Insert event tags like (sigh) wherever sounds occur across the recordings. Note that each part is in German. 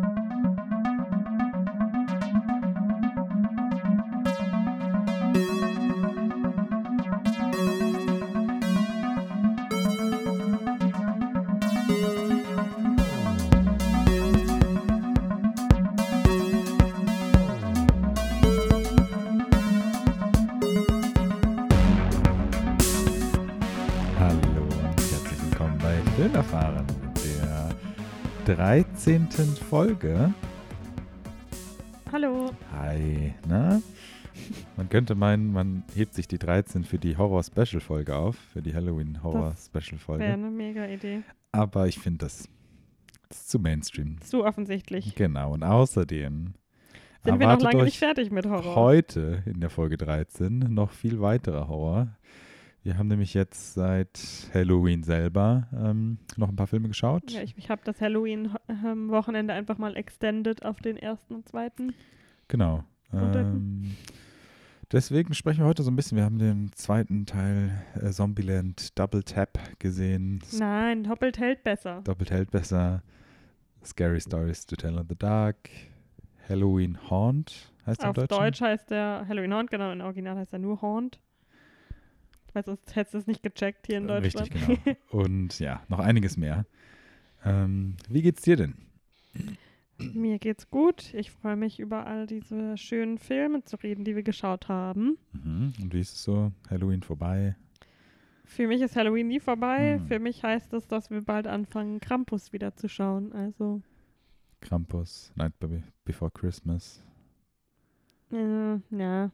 Hallo 13. Folge. Hallo. Hi, na? Man könnte meinen, man hebt sich die 13 für die Horror-Special-Folge auf, für die Wäre Halloween-Horror-Special-Folge. eine mega Idee. Aber ich finde das, das zu Mainstream. Zu offensichtlich. Genau, und außerdem Sind wir noch lange nicht fertig mit Horror. heute in der Folge 13 noch viel weiterer Horror. Wir haben nämlich jetzt seit Halloween selber ähm, noch ein paar Filme geschaut. Ja, ich, ich habe das Halloween-Wochenende einfach mal extended auf den ersten und zweiten. Genau. Ähm, deswegen sprechen wir heute so ein bisschen. Wir haben den zweiten Teil äh, Zombieland Double Tap gesehen. Nein, doppelt hält besser. Doppelt hält besser. Scary Stories to Tell in the Dark. Halloween Haunt heißt er Auf. Deutsch heißt der Halloween Haunt, genau, im Original heißt er nur Haunt. Weil sonst hättest du es nicht gecheckt hier in Äh, Deutschland. Richtig, genau. (laughs) Und ja, noch einiges mehr. Ähm, wie geht's dir denn? Mir geht's gut. Ich freue mich über all diese schönen Filme zu reden, die wir geschaut haben. Mhm. Und wie ist es so? Halloween vorbei? Für mich ist Halloween nie vorbei. Hm. Für mich heißt es, dass wir bald anfangen, Krampus wieder zu schauen. Also, Krampus, Night Be- Before Christmas. äh, ja,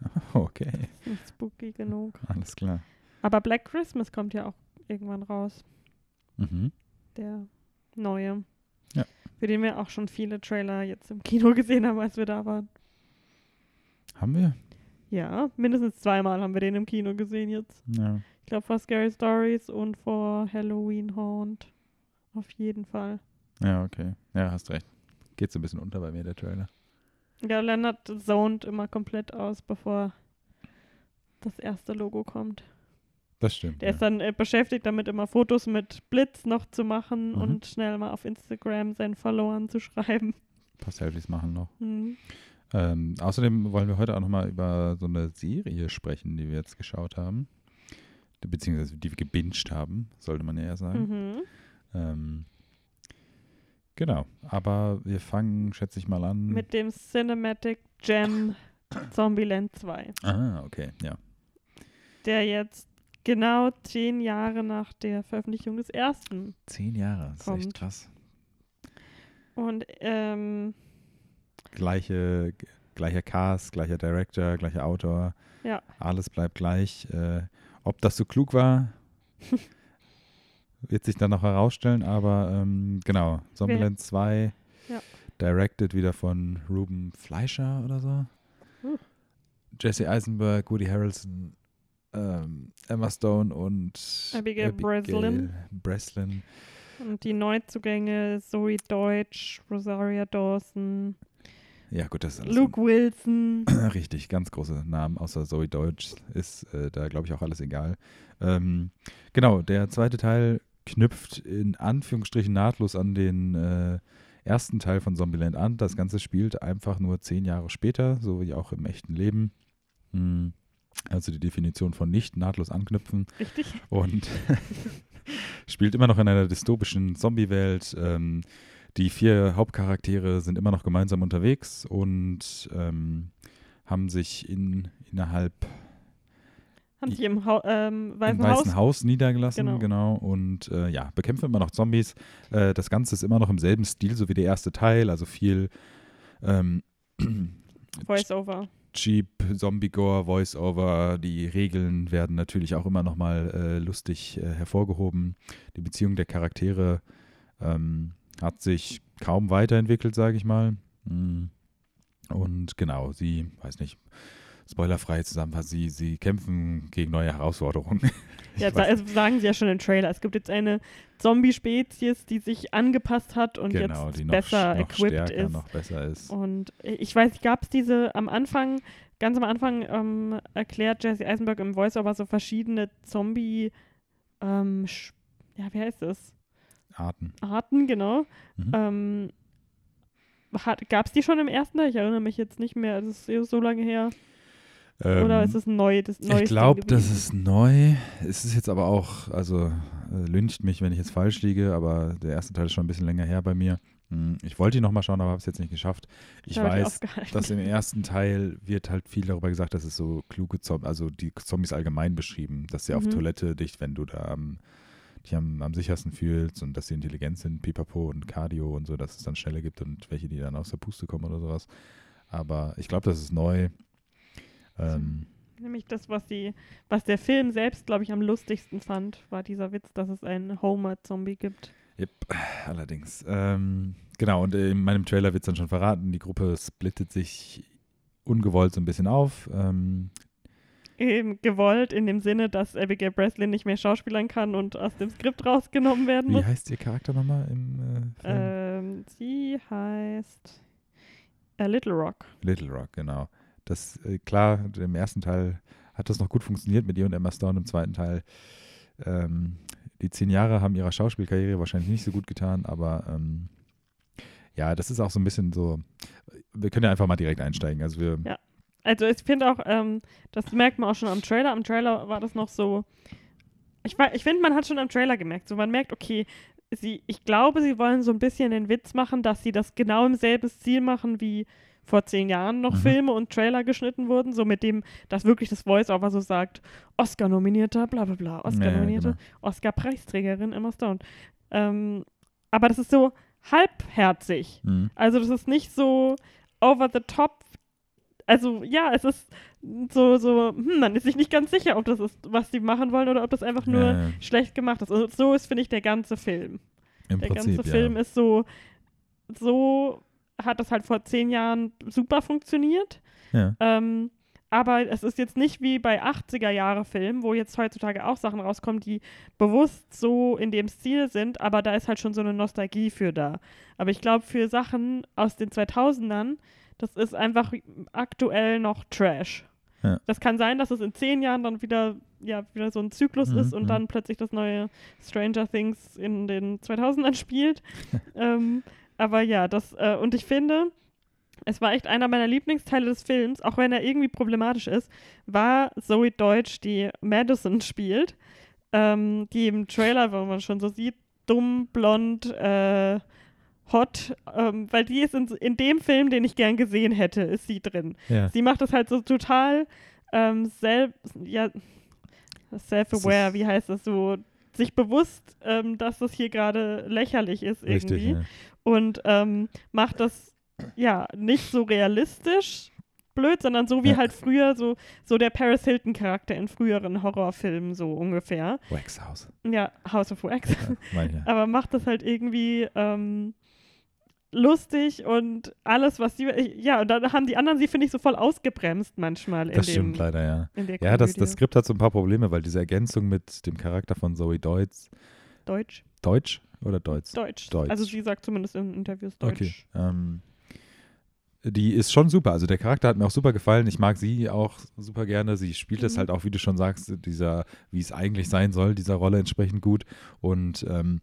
(laughs) Okay, nicht spooky genug. alles klar. Aber Black Christmas kommt ja auch irgendwann raus. Mhm. Der neue. Ja. Für den wir auch schon viele Trailer jetzt im Kino gesehen haben, als wir da waren. Haben wir? Ja, mindestens zweimal haben wir den im Kino gesehen jetzt. Ja. Ich glaube vor Scary Stories und vor Halloween Haunt. Auf jeden Fall. Ja, okay. Ja, hast recht. Geht so ein bisschen unter bei mir, der Trailer. Ja, Leonard zoned immer komplett aus, bevor das erste Logo kommt. Das stimmt. Der ja. ist dann äh, beschäftigt damit, immer Fotos mit Blitz noch zu machen Mhm. und schnell mal auf Instagram seinen Followern zu schreiben. ein paar Selfies machen noch. Mhm. Ähm, außerdem wollen wir heute auch nochmal über so eine Serie sprechen, die wir jetzt geschaut haben. Beziehungsweise die wir gebinged haben, sollte man ja eher sagen. Mhm. Ähm, genau. Aber wir fangen, schätze ich mal an. Mit dem Cinematic Gem Zombieland 2, ah, okay, ja. der jetzt genau zehn Jahre nach der Veröffentlichung des ersten. Zehn Jahre, das ist echt Kommt. krass. Und ähm, Gleiche, gleicher Cast, gleicher Director, gleicher Autor. Ja. Alles bleibt gleich. Äh, ob das so klug war, (laughs) wird sich dann noch herausstellen, aber ähm, genau, Zombieland 2, Ja. directed wieder von Ruben Fleischer oder so. Uh. Jesse Eisenberg, Woody Harrelson, ähm, Emma Stone und Abigail Breslin. Breslin. und die Neuzugänge Zoe Deutsch, Rosaria Dawson, Ja, gut, das ist alles Luke Wilson. (clears throat) Richtig, ganz große Namen, außer Zoe Deutsch ist äh, da, glaube ich, auch alles egal. Ähm, genau, der zweite Teil knüpft in Anführungsstrichen nahtlos an den äh, ersten Teil von Zombieland an. Das Ganze spielt einfach nur zehn Jahre später, so wie auch im echten Leben. Hm, Also die Definition von nicht nahtlos anknüpfen Richtig? und (laughs) (laughs) spielt immer noch in einer dystopischen Zombie-Welt. Ähm, die vier Hauptcharaktere sind immer noch gemeinsam unterwegs und ähm, haben sich in, innerhalb Haben sich im Hau ähm, Weißen, im Weißen Haus. Haus, niedergelassen, genau. Genau. und äh, ja, bekämpfen immer noch Zombies. Äh, das Ganze ist immer noch im selben Stil, so wie der erste Teil, also viel ähm, (clears throat) Voice-Over. Cheap, Zombie-Gore, Voice-Over, die Regeln werden natürlich auch immer nochmal äh, lustig äh, hervorgehoben. Die Beziehung der Charaktere ähm, hat sich kaum weiterentwickelt, sage ich mal. Mm. Und genau, sie, weiß nicht, spoilerfrei zusammenfassen, sie, sie kämpfen gegen neue Herausforderungen. (laughs) Ja, also sagen sie ja schon im Trailer. Es gibt jetzt eine Zombie-Spezies, die sich angepasst hat und genau, jetzt die noch, besser noch equipped stärker, ist. noch besser ist. Und ich weiß, gab es diese am Anfang, ganz am Anfang ähm, erklärt Jesse Eisenberg im Voice-Over so verschiedene Zombie, ähm, ja, wie heißt es? Arten. Arten, genau. Mhm. Ähm, Gab es die schon im ersten Teil? Ich erinnere mich jetzt nicht mehr. Das ist so lange her. Ähm, Oder ist es neu? Das ich glaube, das ist neu. Es ist jetzt aber auch, also äh, lyncht mich, wenn ich jetzt falsch liege, aber der erste Teil ist schon ein bisschen länger her bei mir. Hm, ich wollte ihn nochmal schauen, aber habe es jetzt nicht geschafft. Ich Da weiß, dass im ersten Teil wird halt viel darüber gesagt, dass es so kluge Zombies, also die Zombies allgemein beschrieben, dass sie auf Mhm. Toilette dich, wenn du da am, dich am, am sichersten fühlst und dass sie intelligent sind, Pipapo und Cardio und so, dass es dann Stelle gibt und welche, die dann aus der Puste kommen oder sowas. Aber ich glaube, das ist neu. Ähm, Nämlich das, was, die, was der Film selbst, glaube ich, am lustigsten fand, war dieser Witz, dass es einen Homer-Zombie gibt. Yep, allerdings. Ähm, genau, und in meinem Trailer wird es dann schon verraten, die Gruppe splittet sich ungewollt so ein bisschen auf. Ähm, Eben gewollt in dem Sinne, dass Abigail Breslin nicht mehr schauspielern kann und aus dem Skript rausgenommen werden wie muss. heißt ihr Charakter nochmal im äh, Film? Ähm, sie heißt A Little Rock. Little Rock, genau. Das, äh, klar, im ersten Teil hat das noch gut funktioniert mit ihr und Emma Stone, im zweiten Teil ähm, die zehn Jahre haben ihrer Schauspielkarriere wahrscheinlich nicht so gut getan, aber ähm, ja, das ist auch so ein bisschen so, wir können ja einfach mal direkt einsteigen. Also wir, Ja. Also ich finde auch, ähm, das merkt man auch schon am Trailer. Am Trailer war das noch so. Ich, ich finde, man hat schon am Trailer gemerkt. So, man merkt, okay, sie, ich glaube, sie wollen so ein bisschen den Witz machen, dass sie das genau im selben Stil machen, wie vor zehn Jahren noch Mhm. Filme und Trailer geschnitten wurden. So mit dem, dass wirklich das Voice-Over so sagt, Oscar-nominierter, bla bla bla, Oscar-nominierte, genau. Oscar-Preisträgerin Emma Stone. Ähm, aber das ist so halbherzig. Mhm. Also das ist nicht so over the top. Also ja, es ist so, so, hm, man ist sich nicht ganz sicher, ob das ist, was sie machen wollen oder ob das einfach nur Ja, ja. schlecht gemacht ist. Und so ist, finde ich, der ganze Film. Im Der Prinzip, ganze ja. Film ist so, so hat das halt vor zehn Jahren super funktioniert. ja. Ähm, aber es ist jetzt nicht wie bei 80er-Jahre-Filmen, wo jetzt heutzutage auch Sachen rauskommen, die bewusst so in dem Stil sind, aber da ist halt schon so eine Nostalgie für da. Aber ich glaube, für Sachen aus den 2000ern, das ist einfach aktuell noch Trash. Ja. Das kann sein, dass es in zehn Jahren dann wieder, ja, wieder so ein Zyklus Mhm, ist und mhm. dann plötzlich das neue Stranger Things in den 2000ern spielt. (laughs) ähm, aber ja, das, äh, und ich finde, es war echt einer meiner Lieblingsteile des Films, auch wenn er irgendwie problematisch ist, war Zoe Deutsch, die Madison spielt, ähm, die im Trailer, wo man schon so sieht, dumm, blond, äh, hot, ähm, weil die ist in, in dem Film, den ich gern gesehen hätte, ist sie drin. ja. Sie macht das halt so total ähm, selb, ja, self-aware, wie heißt das so, sich bewusst, ähm, dass das hier gerade lächerlich ist irgendwie Richtig, ja. Und ähm, macht das ja nicht so realistisch blöd, sondern so wie Ja. halt früher so, so der Paris Hilton Charakter in früheren Horrorfilmen so ungefähr. Wax House. Ja, House of Wax. Ja. (laughs) Aber macht das halt irgendwie ähm, lustig und alles, was sie, ja, und dann haben die anderen sie, finde ich, so voll ausgebremst manchmal Das dem, stimmt leider, ja. Ja, das, das Skript hat so ein paar Probleme, weil diese Ergänzung mit dem Charakter von Zoe Deutsch, Deutsch. Deutsch oder Deutsch? Deutsch. Deutsch. Also sie sagt zumindest in Interviews Deutsch. Okay. Ähm, die ist schon super. Also der Charakter hat mir auch super gefallen. Ich mag sie auch super gerne. Sie spielt es Mhm. halt auch, wie du schon sagst, dieser, wie es eigentlich sein soll, dieser Rolle entsprechend gut. Und ähm,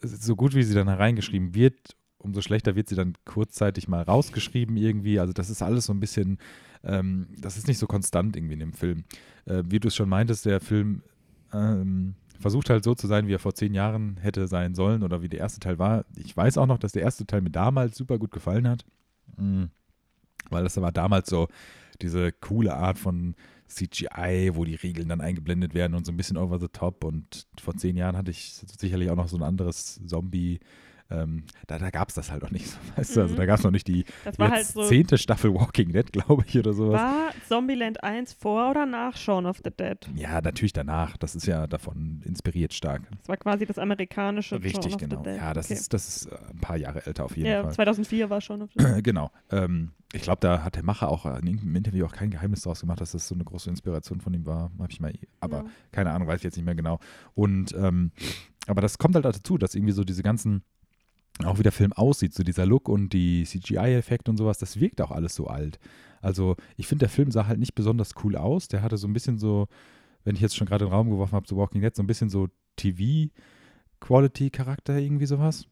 so gut wie sie dann hereingeschrieben wird, umso schlechter wird sie dann kurzzeitig mal rausgeschrieben irgendwie. Also das ist alles so ein bisschen, ähm, das ist nicht so konstant irgendwie in dem Film. Äh, wie du es schon meintest, der Film ähm, versucht halt so zu sein, wie er vor zehn Jahren hätte sein sollen oder wie der erste Teil war. Ich weiß auch noch, dass der erste Teil mir damals super gut gefallen hat. Mhm. Weil das war damals so diese coole Art von CGI, wo die Regeln dann eingeblendet werden und so ein bisschen over the top. Und vor zehn Jahren hatte ich sicherlich auch noch so ein anderes Zombie. Ähm, da da gab es das halt auch nicht (laughs) so, weißt du? Also Mhm. da gab es noch nicht die halt so. zehnte Staffel Walking Dead, glaube ich, oder sowas. War Zombieland 1 vor oder nach Shaun of the Dead? Ja, natürlich danach. Das ist ja davon inspiriert stark. Das war quasi das amerikanische Richtig, Shaun of genau. the Dead. Ja, das okay. ist, das ist äh, ein paar Jahre älter auf jeden ja, Fall. 2004 war Shaun of the Dead. (clears throat) genau. Ähm, ich glaube, da hat der Macher auch in irgendeinem Interview auch kein Geheimnis draus gemacht, dass das so eine große Inspiration von ihm war. Hab ich mal, aber Ja. keine Ahnung, weiß ich jetzt nicht mehr genau. Und ähm, aber das kommt halt dazu, dass irgendwie so diese ganzen, auch wie der Film aussieht, so dieser Look und die CGI-Effekte und sowas, das wirkt auch alles so alt. Also ich finde, der Film sah halt nicht besonders cool aus. Der hatte so ein bisschen so, wenn ich jetzt schon gerade den Raum geworfen habe, so Walking Dead, so ein bisschen so TV-Quality-Charakter, irgendwie sowas.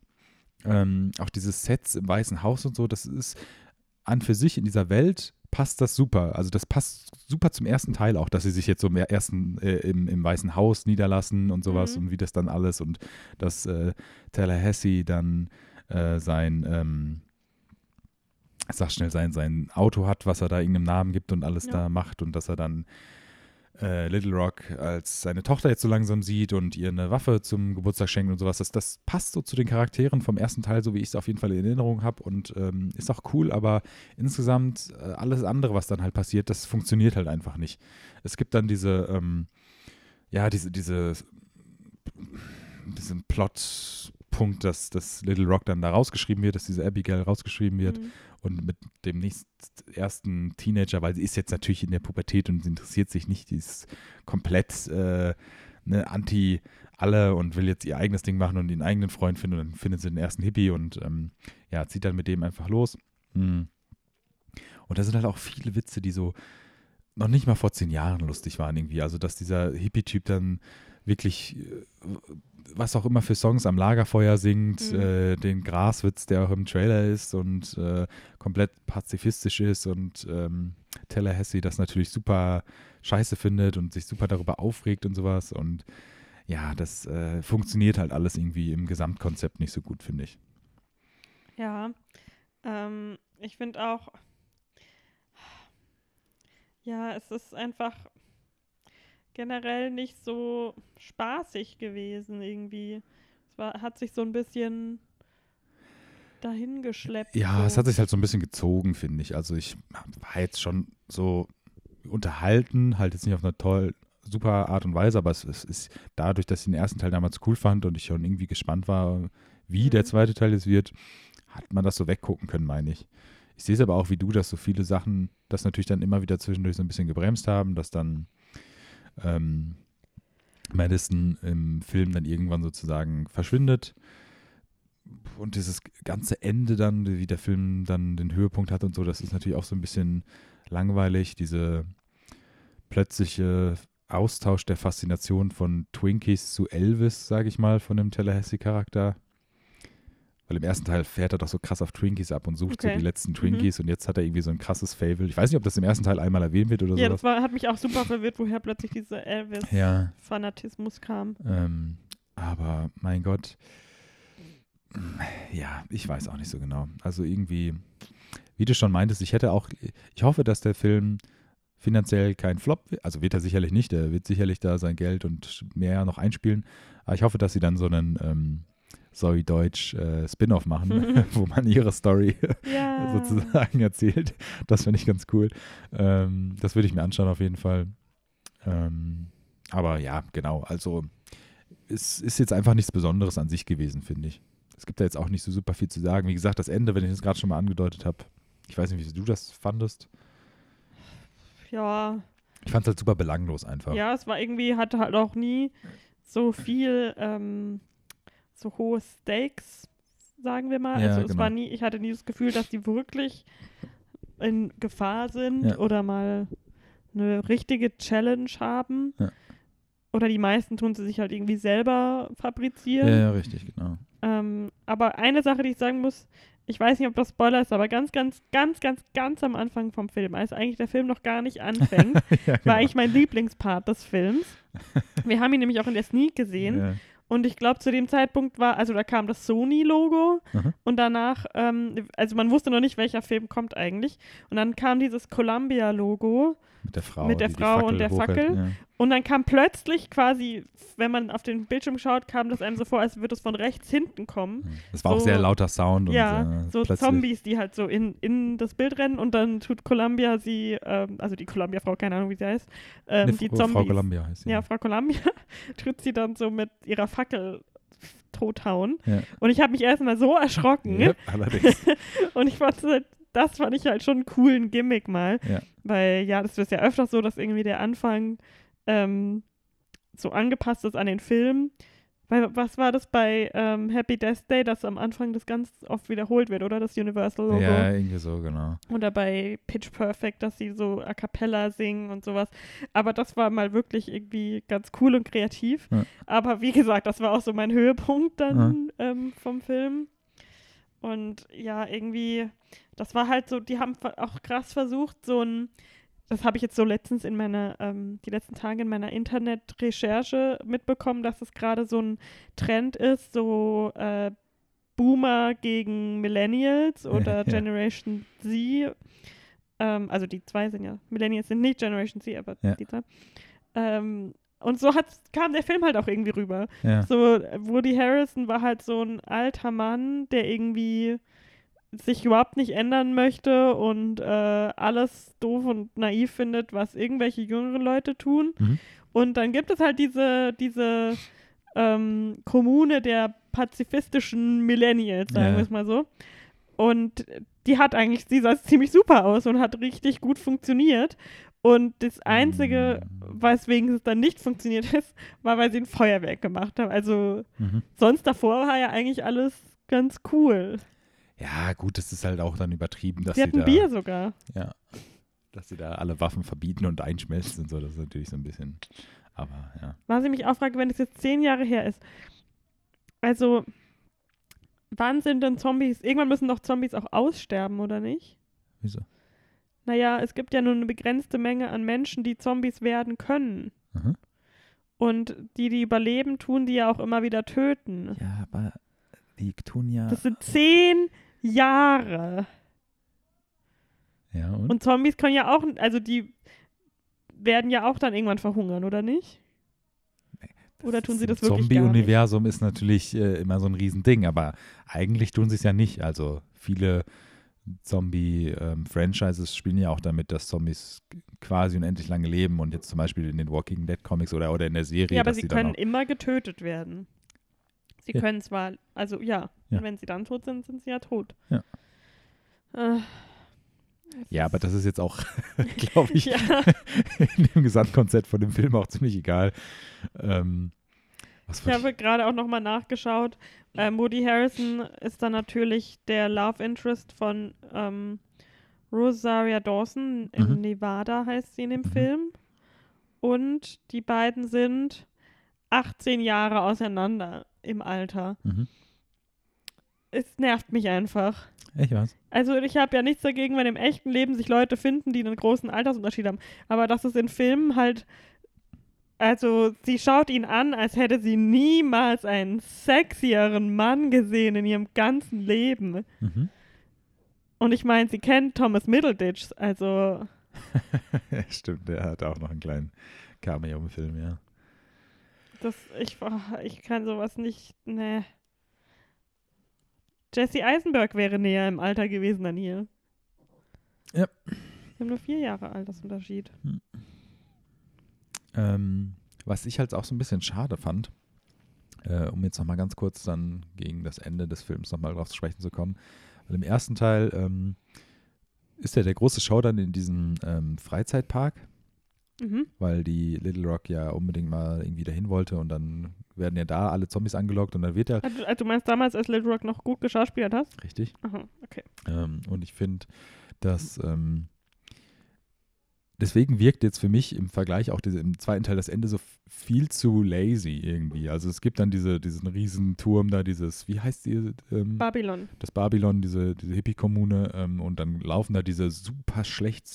ähm, auch diese Sets im Weißen Haus und so, das ist an für sich in dieser Welt passt das super. Also das passt super zum ersten Teil auch, dass sie sich jetzt so im ersten äh, im, im Weißen Haus niederlassen und sowas Mhm. und wie das dann alles und dass äh, Tallahassee dann äh, sein ähm, sag schnell sein sein Auto hat, was er da irgendeinem Namen gibt und alles Ja. da macht und dass er dann äh, Little Rock als seine Tochter jetzt so langsam sieht und ihr eine Waffe zum Geburtstag schenkt und sowas. Das, das passt so zu den Charakteren vom ersten Teil, so wie ich es auf jeden Fall in Erinnerung habe und ähm, ist auch cool, aber insgesamt äh, alles andere, was dann halt passiert, das funktioniert halt einfach nicht. Es gibt dann diese, ähm, ja, diese, diese, diesen Plotpunkt, dass, dass Little Rock dann da rausgeschrieben wird, dass diese Abigail rausgeschrieben wird Mhm. und mit dem nächsten ersten Teenager, weil sie ist jetzt natürlich in der Pubertät und sie interessiert sich nicht, die ist komplett äh, ne, anti alle und will jetzt ihr eigenes Ding machen und ihren eigenen Freund finden und dann findet sie den ersten Hippie und ähm, ja, zieht dann mit dem einfach los. Mm. Und da sind halt auch viele Witze, die so noch nicht mal vor zehn Jahren lustig waren irgendwie. Also, dass dieser Hippie-Typ dann wirklich, äh, was auch immer für Songs am Lagerfeuer singt, Mhm. äh, den Graswitz, der auch im Trailer ist und äh, komplett pazifistisch ist und ähm, Tallahassee das natürlich super scheiße findet und sich super darüber aufregt und sowas. Und ja, das äh, funktioniert halt alles irgendwie im Gesamtkonzept nicht so gut, finde ich. Ja, ähm, ich finde auch, ja, es ist einfach generell nicht so spaßig gewesen irgendwie. Es war, hat sich so ein bisschen dahingeschleppt. Ja, so. es hat sich halt so ein bisschen gezogen, finde ich. Also ich war jetzt schon so unterhalten, halt jetzt nicht auf eine toll, super Art und Weise, aber es, es ist dadurch, dass ich den ersten Teil damals cool fand und ich schon irgendwie gespannt war, wie Mhm. der zweite Teil jetzt wird, hat man das so weggucken können, meine ich. Ich sehe es aber auch wie du, dass so viele Sachen das natürlich dann immer wieder zwischendurch so ein bisschen gebremst haben, dass dann ähm, Madison im Film dann irgendwann sozusagen verschwindet und dieses ganze Ende dann, wie der Film dann den Höhepunkt hat und so, das ist natürlich auch so ein bisschen langweilig, diese plötzliche Austausch der Faszination von Twinkies zu Elvis, sage ich mal, von dem Tallahassee-Charakter. Weil im ersten Teil fährt er doch so krass auf Twinkies ab und sucht so Okay. die letzten Twinkies und jetzt hat er irgendwie so ein krasses Fable. Ich weiß nicht, ob das im ersten Teil einmal erwähnt wird oder Ja, sowas. das war, hat mich auch super verwirrt, woher plötzlich dieser Ja, Elvis-Fanatismus kam. ähm, aber mein Gott, ja, ich weiß auch nicht so genau. Also irgendwie, wie du schon meintest, ich hätte auch, ich hoffe, dass der Film finanziell kein Flop wird. Also wird er sicherlich nicht. Er wird sicherlich da sein Geld und mehr noch einspielen. Aber ich hoffe, dass sie dann so einen ähm, Zoe Deutsch äh, Spin-off machen, (laughs) (laughs) wo man ihre Story Ja. (laughs) sozusagen erzählt. Das finde ich ganz cool. Ähm, das würde ich mir anschauen auf jeden Fall. Ähm, aber ja, genau. Also es ist jetzt einfach nichts Besonderes an sich gewesen, finde ich. Es gibt da jetzt auch nicht so super viel zu sagen. Wie gesagt, das Ende, wenn ich es gerade schon mal angedeutet habe, ich weiß nicht, wie du das fandest. Ja, Ich fand es halt super belanglos einfach. ja, es war irgendwie, hatte halt auch nie so viel, ähm, so hohe Stakes, sagen wir mal. Ja, also es genau. war nie, ich hatte nie das Gefühl, dass die wirklich in Gefahr sind Ja. oder mal eine richtige Challenge haben. Ja. Oder die meisten tun sie sich halt irgendwie selber fabrizieren. ja, richtig, genau. Ähm, aber eine Sache, die ich sagen muss, ich weiß nicht, ob das Spoiler ist, aber ganz, ganz, ganz, ganz, ganz am Anfang vom Film, als eigentlich der Film noch gar nicht anfängt, (laughs) ja, genau. war eigentlich mein Lieblingspart des Films. Wir haben ihn nämlich auch in der Sneak gesehen. Und ich glaube, zu dem Zeitpunkt war, also da kam das Sony-Logo Mhm. und danach, ähm, also man wusste noch nicht, welcher Film kommt eigentlich. Und dann kam dieses Columbia-Logo Mit der Frau. Mit der Frau und der hochhält, Fackel. Ja. und dann kam plötzlich quasi, wenn man auf den Bildschirm schaut, kam das einem so vor, als würde es von rechts hinten kommen. Das war auch So- sehr lauter Sound. ja, und, äh, so plötzlich- Zombies, die halt so in, in das Bild rennen und dann tut Columbia sie, ähm, also die Columbia-Frau, keine Ahnung, wie sie heißt, ähm, Ne, die Frau- Zombies. Frau Columbia heißt sie. ja, Frau Columbia (laughs) tut sie dann so mit ihrer Fackel tothauen. Ja. Und ich habe mich erstmal so erschrocken. Ja, allerdings. (laughs) Und ich fand, so- das fand ich halt schon einen coolen Gimmick mal. Ja. Weil ja, das ist ja öfters so, dass irgendwie der Anfang ähm, so angepasst ist an den Film. Weil, was war das bei ähm, Happy Death Day, dass am Anfang das ganz oft wiederholt wird, oder? Das Universal-Logo. ja, irgendwie so, genau. Oder bei Pitch Perfect, dass sie so a cappella singen und sowas. Aber das war mal wirklich irgendwie ganz cool und kreativ. Ja. Aber wie gesagt, das war auch so mein Höhepunkt dann ähm, vom Film. Und ja, irgendwie, das war halt so, die haben auch krass versucht, so ein, das habe ich jetzt so letztens in meiner, ähm, die letzten Tage in meiner Internetrecherche mitbekommen, dass es gerade so ein Trend ist, so äh, Boomer gegen Millennials (laughs) oder Ja. Generation Z. Ähm, also die zwei sind ja, Millennials sind nicht Generation Z, aber Ja. die zwei. Ähm, und so kam der Film halt auch irgendwie rüber. Ja. So, Woody Harrison war halt so ein alter Mann, der irgendwie sich überhaupt nicht ändern möchte und äh, alles doof und naiv findet, was irgendwelche jüngeren Leute tun. Mhm. Und dann gibt es halt diese, diese ähm, Kommune der pazifistischen Millennials, sagen Ja. wir es mal so. Und die hat eigentlich, die sah ziemlich super aus und hat richtig gut funktioniert. Und das Einzige, Mm. weswegen es dann nicht funktioniert (laughs) ist, war, weil sie ein Feuerwerk gemacht haben. Also Mhm. sonst davor war ja eigentlich alles ganz cool. Ja, gut, das ist halt auch dann übertrieben, dass sie sie, hatten da, Bier sogar. ja, dass sie da alle Waffen verbieten und einschmelzen und so. Das ist natürlich so ein bisschen, aber ja. Was ich mich auch frage, wenn es jetzt zehn Jahre her ist. Also, wann sind denn Zombies? Irgendwann müssen doch Zombies auch aussterben, oder nicht? Wieso? Naja, es gibt ja nur eine begrenzte Menge an Menschen, die Zombies werden können. Mhm. Und die, die überleben, tun die ja auch immer wieder töten. Ja, aber die tun ja. Das sind zehn Jahre. ja, und? Und Zombies können ja auch, also die werden ja auch dann irgendwann verhungern, oder nicht? Oder tun sie das wirklich? Zombie-Universum ist natürlich äh, immer so ein Riesending, aber eigentlich tun sie es ja nicht. Also viele Zombie-Franchises spielen ja auch damit, dass Zombies quasi unendlich lange leben und jetzt zum Beispiel in den Walking Dead Comics oder, oder in der Serie, Ja, aber sie können immer getötet werden. Sie Ja. können zwar, also ja, Ja. und wenn sie dann tot sind, sind sie ja tot. Ja. Äh, Ja, aber das ist jetzt auch, (laughs) (laughs) glaube ich, ja. in dem Gesamtkonzept von dem Film auch ziemlich egal. Ähm, Ich habe gerade auch nochmal nachgeschaut. Ähm, Woody Harrison ist dann natürlich der Love Interest von ähm, Rosaria Dawson in Mhm. Nevada, heißt sie in dem Mhm. Film. Und die beiden sind 18 Jahre auseinander im Alter. mhm. Es nervt mich einfach. Ich weiß. Also ich habe ja nichts dagegen, wenn im echten Leben sich Leute finden, die einen großen Altersunterschied haben. Aber dass es in Filmen halt, also sie schaut ihn an, als hätte sie niemals einen sexieren Mann gesehen in ihrem ganzen Leben. Mhm. Und ich meine, sie kennt Thomas Middleditch, also (laughs) stimmt, der hat auch noch einen kleinen Cameo im Film, ja. das, ich, ich kann sowas nicht, ne. Jesse Eisenberg wäre näher im Alter gewesen an ihr. Ja. Wir haben nur vier Jahre Altersunterschied. Ähm, was ich halt auch so ein bisschen schade fand, äh, um jetzt nochmal ganz kurz dann gegen das Ende des Films nochmal drauf zu sprechen zu kommen, weil im ersten Teil ähm, ist ja der große Showdown in diesem ähm, Freizeitpark, Mhm. weil die Little Rock ja unbedingt mal irgendwie dahin wollte und dann werden ja da alle Zombies angelockt und dann wird er, Also, du meinst damals, als Little Rock noch gut geschauspielert hast? richtig, Aha, okay. Ähm, und ich finde, dass ähm, deswegen wirkt jetzt für mich im Vergleich auch diese, im zweiten Teil das Ende so viel zu lazy irgendwie. Also es gibt dann diese, diesen riesen Turm da, dieses, wie heißt die, ähm, Babylon. das Babylon, diese, diese Hippie-Kommune ähm, und dann laufen da diese super schlecht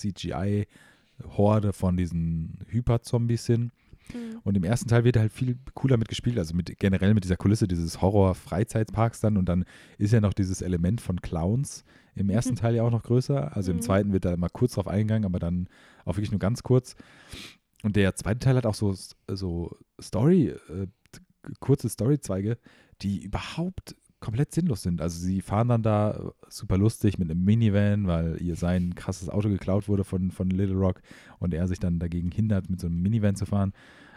CGI-Horde von diesen Hyper-Zombies hin. Mhm. Und im ersten Teil wird halt viel cooler mit gespielt, also mit generell mit dieser Kulisse dieses Horror-Freizeitparks dann und dann ist ja noch dieses Element von Clowns im ersten Mhm. Teil ja auch noch größer. Also im Mhm. zweiten wird da mal kurz drauf eingegangen, aber dann auch wirklich nur ganz kurz. Und der zweite Teil hat auch so, so Story, äh, kurze Storyzweige, die überhaupt komplett sinnlos sind. Also sie fahren dann da äh, super lustig mit einem Minivan, weil ihr sein krasses Auto geklaut wurde von, von Little Rock und er sich dann dagegen hindert, mit so einem Minivan zu fahren.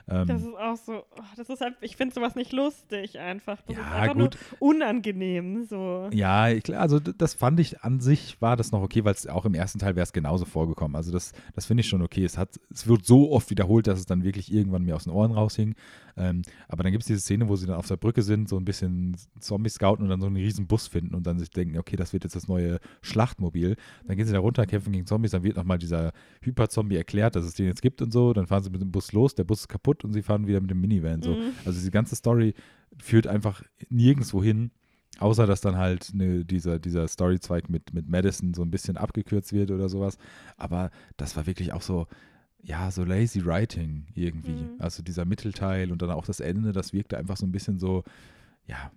Ähm, Das ist auch so, oh, das ist halt, ich finde sowas nicht lustig einfach. Das ist ja, einfach gut. nur unangenehm. So. Ja, ich, also das fand ich an sich war das noch okay, weil es auch im ersten Teil wäre es genauso vorgekommen. Also das, das finde ich schon okay. Es, hat, es wird so oft wiederholt, dass es dann wirklich irgendwann mir aus den Ohren raushing. Ähm, aber dann gibt es diese Szene, wo sie dann auf der Brücke sind, so ein bisschen Zombies scouten und dann so einen riesen Bus finden und dann sich denken, okay, das wird jetzt das neue Schlachtmobil. Dann gehen sie da runter, kämpfen gegen Zombies, dann wird nochmal dieser Hyper-Zombie erklärt, dass es den jetzt gibt und so. Dann fahren sie mit dem Bus los, der Bus ist kaputt und sie fahren wieder mit dem Minivan. So. Mhm. Also diese ganze Story führt einfach nirgendwo hin. Außer, dass dann halt ne, dieser, dieser Storyzweig mit, mit Madison so ein bisschen abgekürzt wird oder sowas. Aber das war wirklich auch so, ja, so lazy writing irgendwie. Mhm. Also dieser Mittelteil und dann auch das Ende, das wirkte einfach so ein bisschen so, ja,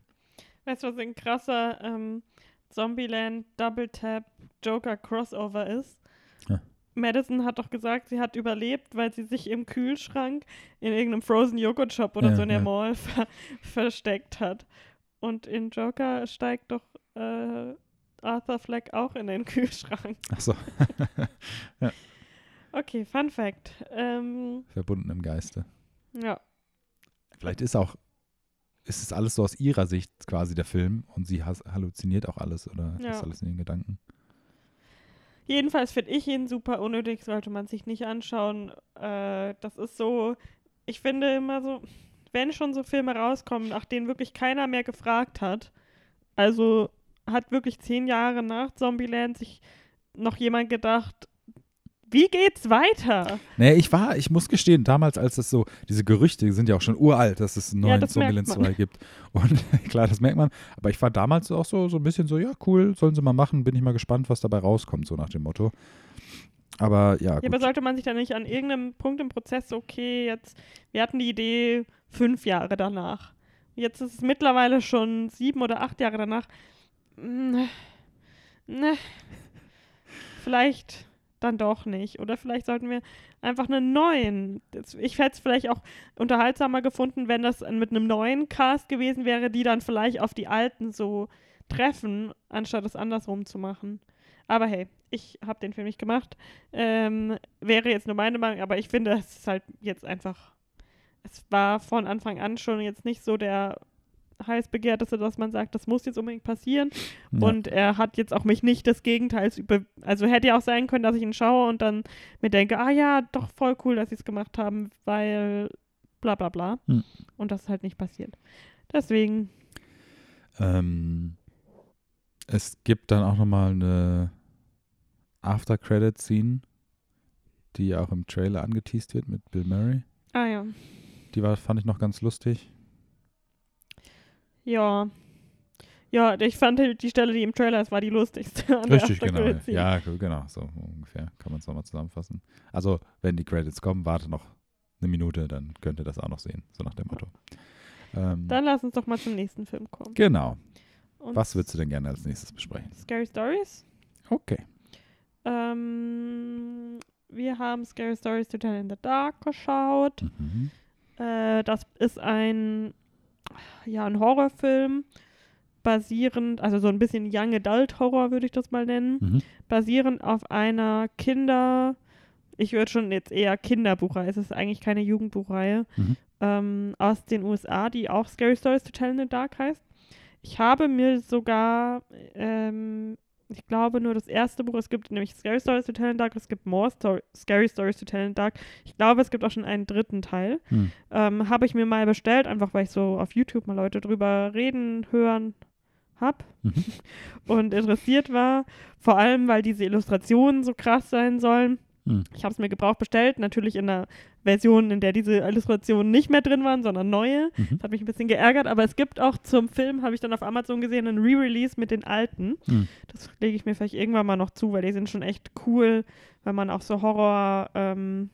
Weißt du, was ein krasser ähm, Zombieland Double Tap Joker Crossover ist? Ja. Madison hat doch gesagt, sie hat überlebt, weil sie sich im Kühlschrank in irgendeinem Frozen Joghurt Shop oder Ja, so in der ja. Mall ver versteckt hat. Und in Joker steigt doch äh, Arthur Fleck auch in den (laughs) Kühlschrank. ach so, (laughs) Okay, Fun Fact. Ähm, verbunden im Geiste. ja, Vielleicht ist auch, ist es alles so aus ihrer Sicht quasi der Film und sie halluziniert auch alles oder Ja. ist alles in den Gedanken. Jedenfalls finde ich ihn super unnötig, sollte man sich nicht anschauen. Äh, das ist so, ich finde immer so, wenn schon so Filme rauskommen, nach denen wirklich keiner mehr gefragt hat, also hat wirklich zehn Jahre nach Zombieland sich noch jemand gedacht, wie geht's weiter? Nee, ich war, ich muss gestehen, damals, als es so, diese Gerüchte sind ja auch schon uralt, dass es einen Ja, neuen merkt Zombieland man. 2 gibt. Und (laughs) klar, das merkt man. Aber ich war damals auch so, so ein bisschen so, ja, cool, sollen sie mal machen, bin ich mal gespannt, was dabei rauskommt, so nach dem Motto. Aber ja, Ja, aber gut. sollte man sich dann nicht an irgendeinem Punkt im Prozess, okay, jetzt, wir hatten die Idee fünf Jahre danach. Jetzt ist es mittlerweile schon sieben oder acht Jahre danach. Ne, ne, vielleicht dann doch nicht. Oder vielleicht sollten wir einfach einen neuen. Ich hätte es vielleicht auch unterhaltsamer gefunden, wenn das mit einem neuen Cast gewesen wäre, die dann vielleicht auf die alten so treffen, anstatt es andersrum zu machen. Aber hey, ich habe den Film nicht gemacht. Ähm, wäre jetzt nur meine Meinung, aber ich finde, es ist halt jetzt einfach. Es war von Anfang an schon jetzt nicht so der heiß begehrteste, dass man sagt, das muss jetzt unbedingt passieren. Ja. Und er hat jetzt auch mich nicht des Gegenteils über. Also hätte ja auch sein können, dass ich ihn schaue und dann mir denke, ah ja, doch voll cool, dass sie es gemacht haben, weil bla bla bla. Hm. Und das ist halt nicht passiert. Deswegen, Ähm, es gibt dann auch nochmal eine After-Credit-Scene, die auch im Trailer angeteased wird mit Bill Murray. ah ja. Die war, fand ich noch ganz lustig. Ja. Ja, ich fand die Stelle, die im Trailer ist, war die lustigste. Richtig, genau. (laughs) Ja, genau, so ungefähr kann man es nochmal zusammenfassen. Also, wenn die Credits kommen, warte noch eine Minute, dann könnt ihr das auch noch sehen, so nach dem Motto. Ähm, Dann lass uns doch mal zum nächsten Film kommen. genau. Und Was würdest du denn gerne als nächstes besprechen? Scary Stories? Okay. Ähm, wir haben Scary Stories to Tell in the Dark geschaut. Mhm. Äh, das ist ein, ja, ein Horrorfilm, basierend, also so ein bisschen Young Adult Horror würde ich das mal nennen, Mhm. basierend auf einer Kinder, ich würde schon jetzt eher Kinderbuchreihe, es ist eigentlich keine Jugendbuchreihe, Mhm. ähm, aus den USA, die auch Scary Stories to Tell in the Dark heißt. Ich habe mir sogar, ähm, ich glaube, nur das erste Buch, es gibt nämlich Scary Stories to Tell in the Dark, es gibt More Story, Scary Stories to Tell in the Dark. Ich glaube, es gibt auch schon einen dritten Teil. Hm. Ähm, habe ich mir mal bestellt, einfach weil ich so auf YouTube mal Leute drüber reden, hören hab Mhm. (laughs) und interessiert war. Vor allem, weil diese Illustrationen so krass sein sollen. Hm. Ich habe es mir gebraucht bestellt, natürlich in einer Version, in der diese Illustrationen nicht mehr drin waren, sondern neue. Mhm. Das hat mich ein bisschen geärgert, aber es gibt auch zum Film, habe ich dann auf Amazon gesehen, einen Re-Release mit den alten. Hm. Das lege ich mir vielleicht irgendwann mal noch zu, weil die sind schon echt cool, wenn man auch so Horror ähm,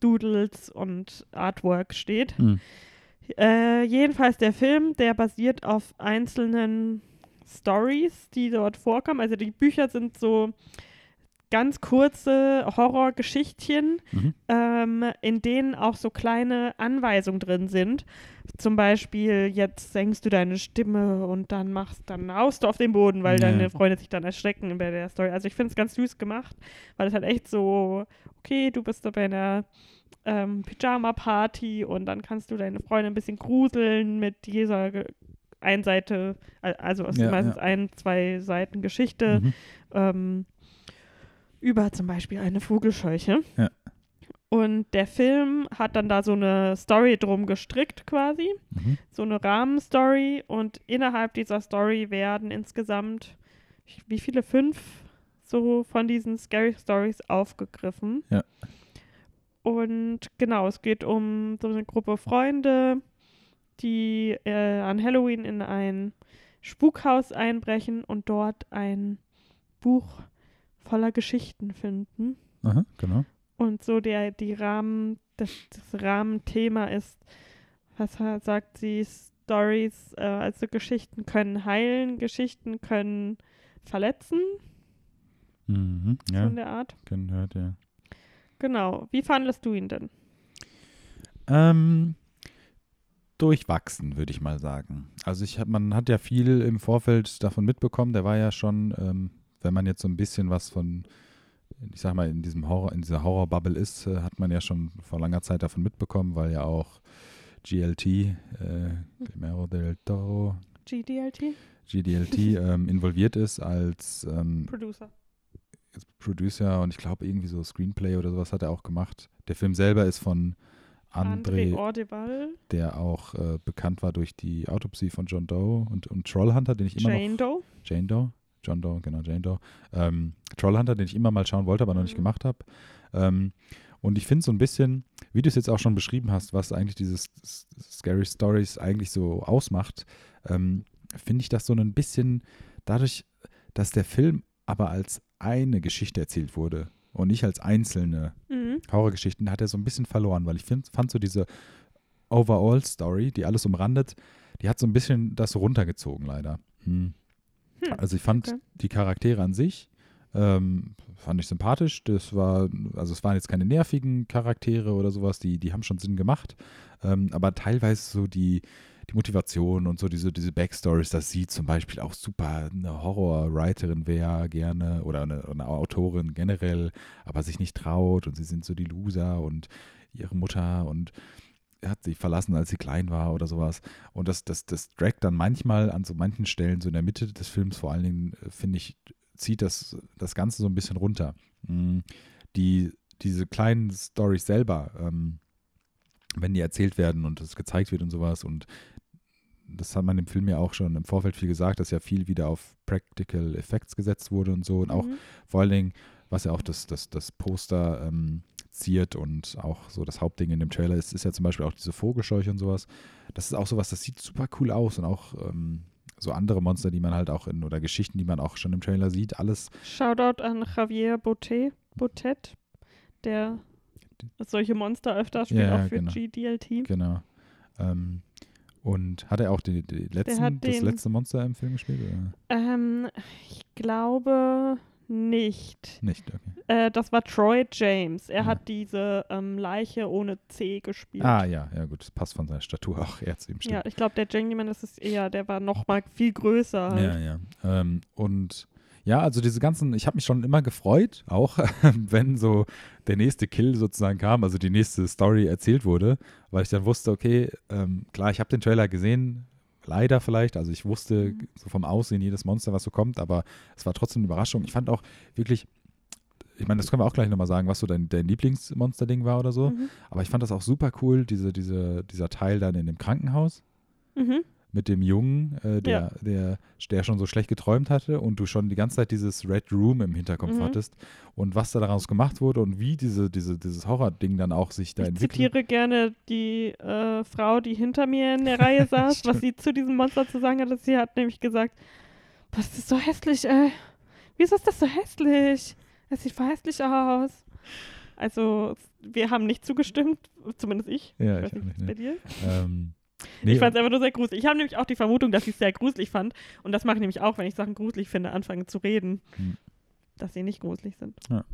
Doodles und Artwork steht. Hm. Äh, jedenfalls der Film, der basiert auf einzelnen Stories, die dort vorkommen. Also die Bücher sind so ganz kurze Horrorgeschichtchen, Mhm. ähm, in denen auch so kleine Anweisungen drin sind. Zum Beispiel, jetzt senkst du deine Stimme und dann machst, dann haust du auf den Boden, weil Ja. deine Freunde sich dann erschrecken bei der Story. Also ich finde es ganz süß gemacht, weil es halt echt so, okay, du bist da bei einer ähm, Pyjama-Party und dann kannst du deine Freunde ein bisschen gruseln mit dieser Ge- ein Seite, al- also es Ja, ist meistens ja. ein, zwei Seiten Geschichte Mhm. ähm, über zum Beispiel eine Vogelscheuche. Ja. Und der Film hat dann da so eine Story drum gestrickt quasi, Mhm. so eine Rahmenstory. Und innerhalb dieser Story werden insgesamt, wie viele, fünf so von diesen Scary Stories aufgegriffen. Ja. Und genau, es geht um so eine Gruppe Freunde, die äh, an Halloween in ein Spukhaus einbrechen und dort ein Buch voller Geschichten finden. Aha, genau. Und so der, die Rahmen, das, das Rahmenthema ist, was sagt sie, Stories, äh, also Geschichten können heilen, Geschichten können verletzen, Mhm, so ja, in der Art. gehört, ja. Genau. Wie fandest du ihn denn? Ähm, durchwachsen, würde ich mal sagen. Also ich hab, man hat ja viel im Vorfeld davon mitbekommen. Der war ja schon, ähm, wenn man jetzt so ein bisschen was von, ich sag mal, in diesem Horror, in dieser Horrorbubble ist, äh, hat man ja schon vor langer Zeit davon mitbekommen, weil ja auch GLT, äh, del Toro, GDLT? GDLT ähm, involviert ist als ähm, Producer. als Producer und ich glaube irgendwie so Screenplay oder sowas hat er auch gemacht. Der Film selber ist von André André, Ordeval. der auch äh, bekannt war durch die Autopsie von John Doe und, und Trollhunter, den ich immer Jane noch Doe. Jane Doe, John Doe, genau Jane Doe, ähm, Trollhunter, den ich immer mal schauen wollte, aber noch nicht Mhm. gemacht habe. Ähm, und ich finde so ein bisschen, wie du es jetzt auch schon beschrieben hast, was eigentlich dieses Scary Stories eigentlich so ausmacht, ähm, finde ich das so ein bisschen dadurch, dass der Film aber als eine Geschichte erzählt wurde und nicht als einzelne Mhm. Horrorgeschichten, hat er so ein bisschen verloren, weil ich find, fand so diese Overall-Story, die alles umrandet, die hat so ein bisschen das runtergezogen, leider. Hm. Hm, Also ich fand okay. die Charaktere an sich, ähm, fand ich sympathisch. Das war, also es waren jetzt keine nervigen Charaktere oder sowas, die, die haben schon Sinn gemacht. Ähm, aber teilweise so die, die Motivation und so diese, diese Backstories, dass sie zum Beispiel auch super eine Horror-Writerin wäre gerne oder eine, eine Autorin generell, aber sich nicht traut und sie sind so die Loser und ihre Mutter und hat sie verlassen, als sie klein war oder sowas. Und das, das, das dragt dann manchmal an so manchen Stellen, so in der Mitte des Films vor allen Dingen, äh, finde ich, zieht das, das Ganze so ein bisschen runter. Mm, Die, diese kleinen Stories selber, ähm, wenn die erzählt werden und es gezeigt wird und sowas und das hat man im Film ja auch schon im Vorfeld viel gesagt, dass ja viel wieder auf Practical Effects gesetzt wurde und so und auch Mhm. vor allen Dingen, was ja auch das, das, das Poster ähm, ziert und auch so das Hauptding in dem Trailer ist, ist ja zum Beispiel auch diese Vogelscheuche und sowas. Das ist auch sowas, das sieht super cool aus und auch ähm, so andere Monster, die man halt auch in, oder Geschichten, die man auch schon im Trailer sieht, alles. Shoutout an Javier Botet, Botet, der solche Monster öfter spielt, Ja, auch für genau. GDLT. Genau. Ähm, und hat er auch die, die letzten, das letzte Monster im Film gespielt? Ähm, ich glaube nicht. Nicht, okay. Äh, das war Troy James. Er Ja. hat diese ähm, Leiche ohne C gespielt. Ah, ja, ja, gut, das passt von seiner Statur auch eher zu ihm. stimmt. ja, ich glaube, der das ist eher, der war noch mal viel größer. Halt. Ja, ja. Ähm, und ja, also diese ganzen, ich habe mich schon immer gefreut, auch (laughs) wenn so der nächste Kill sozusagen kam, also die nächste Story erzählt wurde, weil ich dann wusste, okay, ähm, klar, ich habe den Trailer gesehen, leider vielleicht, also ich wusste Mhm. so vom Aussehen jedes Monster, was so kommt, aber es war trotzdem eine Überraschung. Ich fand auch wirklich, ich meine, das können wir auch gleich nochmal sagen, was so dein, dein Lieblingsmonster-Ding war oder so, Mhm. aber ich fand das auch super cool, diese, diese, dieser Teil dann in dem Krankenhaus Mhm. Mit dem Jungen, äh, der, Ja. der, der schon so schlecht geträumt hatte und du schon die ganze Zeit dieses Red Room im Hinterkopf Mhm. hattest und was da daraus gemacht wurde und wie diese, diese, dieses Horror-Ding dann auch sich da Ich entwickelt. zitiere gerne die äh, Frau, die hinter mir in der Reihe (laughs) saß, was sie zu diesem Monster zu sagen hatte. Sie hat nämlich gesagt, "Boah, das ist so hässlich, äh. Wieso ist das so hässlich? Es sieht voll hässlich aus. Also, wir haben nicht zugestimmt, zumindest ich. Ja, ich ich auch nicht, was bei dir. Ähm, nee, Ich fand es einfach nur sehr gruselig. Ich habe nämlich auch die Vermutung, dass ich es sehr gruselig fand. Und das mache ich nämlich auch, wenn ich Sachen gruselig finde, anfange zu reden, Hm. dass sie nicht gruselig sind. Ja.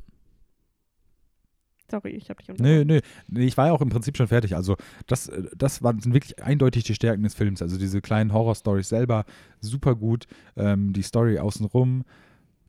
Sorry, ich habe dich Nee, unterbrochen. nee, nee, ich war ja auch im Prinzip schon fertig. Also das, äh, das waren, sind wirklich eindeutig die Stärken des Films. Also diese kleinen Horror-Stories selber, super gut. Ähm, die Story außenrum,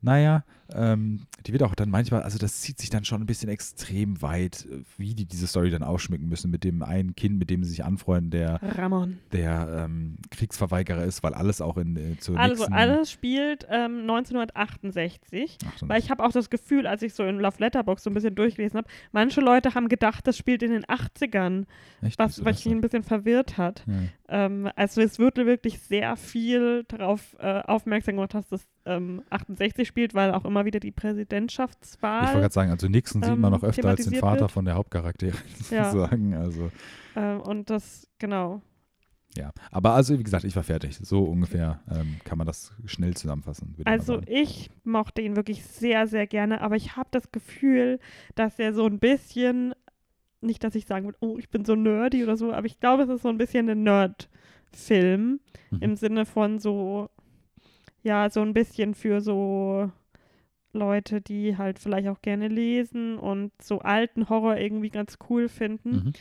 naja, ähm, die wird auch dann manchmal, also das zieht sich dann schon ein bisschen extrem weit, wie die diese Story dann ausschmücken müssen mit dem einen Kind, mit dem sie sich anfreunden, der, Ramon. der ähm, Kriegsverweigerer ist, weil alles auch in äh, zur Also, nächsten alles spielt ähm, 1968. Ach, so Weil ich habe auch das Gefühl, als ich so in Love Letterbox so ein bisschen durchgelesen habe, manche Leute haben gedacht, das spielt in den 80ern, echt, was, was mich ein bisschen verwirrt hat. ja. Ähm, also es wird wirklich sehr viel darauf äh, aufmerksam gemacht, dass das ähm, 68 spielt, weil auch immer wieder die Ich wollte Präsidentschaftswahl gerade sagen, also Nixon sieht man ähm, noch öfter als den Vater wird. von der Hauptcharakterin (laughs) Ja. sozusagen. Also äh, und das, genau. Ja, aber also wie gesagt, ich war fertig. So ungefähr ähm, kann man das schnell zusammenfassen. mal Also ich mochte ihn wirklich sehr, sehr gerne, aber ich habe das Gefühl, dass er so ein bisschen, nicht, dass ich sagen würde, oh, ich bin so nerdy oder so, aber ich glaube, es ist so ein bisschen ein Nerd-Film Mhm. im Sinne von so, ja, so ein bisschen für so Leute, die halt vielleicht auch gerne lesen und so alten Horror irgendwie ganz cool finden. Mhm.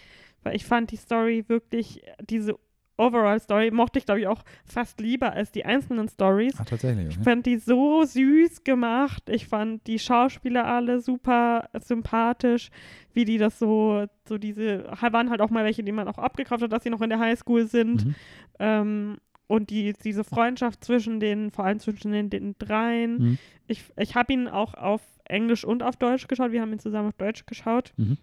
Weil ich fand die Story wirklich, diese Overall-Story mochte ich, glaube ich, auch fast lieber als die einzelnen Stories. Ah, tatsächlich. Ich Okay. fand die so süß gemacht. Ich fand die Schauspieler alle super sympathisch, wie die das so, so diese, waren halt auch mal welche, die man auch abgekauft hat, dass sie noch in der Highschool sind. Mhm. Ähm, und die, diese Freundschaft zwischen den, vor allem zwischen den, den dreien. Mhm. Ich, ich habe ihn auch auf Englisch und auf Deutsch geschaut. Wir haben ihn zusammen auf Deutsch geschaut. Mhm.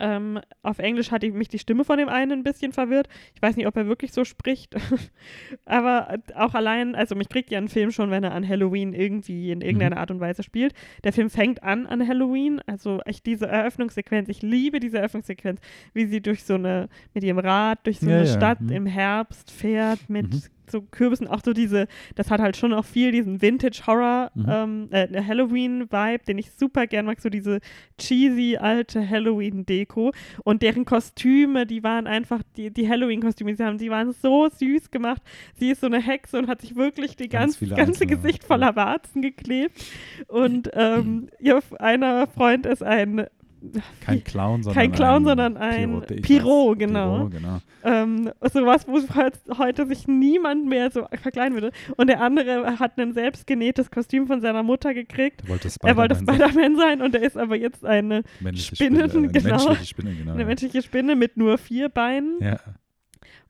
Ähm, auf Englisch hat die- mich die Stimme von dem einen ein bisschen verwirrt. Ich weiß nicht, ob er wirklich so spricht. (laughs) Aber auch allein, also mich kriegt ja ein Film schon, wenn er an Halloween irgendwie in irgendeiner Art und Weise spielt. Der Film fängt an an Halloween. Also echt diese Eröffnungssequenz. Ich liebe diese Eröffnungssequenz, wie sie durch so eine, mit ihrem Rad durch so Ja, eine ja, Stadt mhm. im Herbst fährt mit Mhm. So Kürbissen. Auch so diese, das hat halt schon auch viel diesen Vintage-Horror, Mhm. ähm, äh, Halloween-Vibe, den ich super gern mag. So diese cheesy alte Halloween-Deko. Und deren Kostüme, die waren einfach, die, die Halloween-Kostüme, die sie haben, die waren so süß gemacht. Sie ist so eine Hexe und hat sich wirklich die Ganz ganz, ganze Gesicht voller Warzen geklebt. Und ähm, ihr einer Freund ist ein, Kein Clown, sondern Kein Clown, ein sondern ein Pirot, Pirot, genau. Pirot, genau. ähm, sowas, wo heut- heute sich niemand mehr so verkleiden würde. Und der andere hat ein selbstgenähtes Kostüm von seiner Mutter gekriegt. Er wollte Er Spider-Man sein. Spider-Man sein und er ist aber jetzt eine, Spinnen, Spinne, äh, genau. Menschliche Spinne, genau. eine menschliche Spinne mit nur vier Beinen. Ja,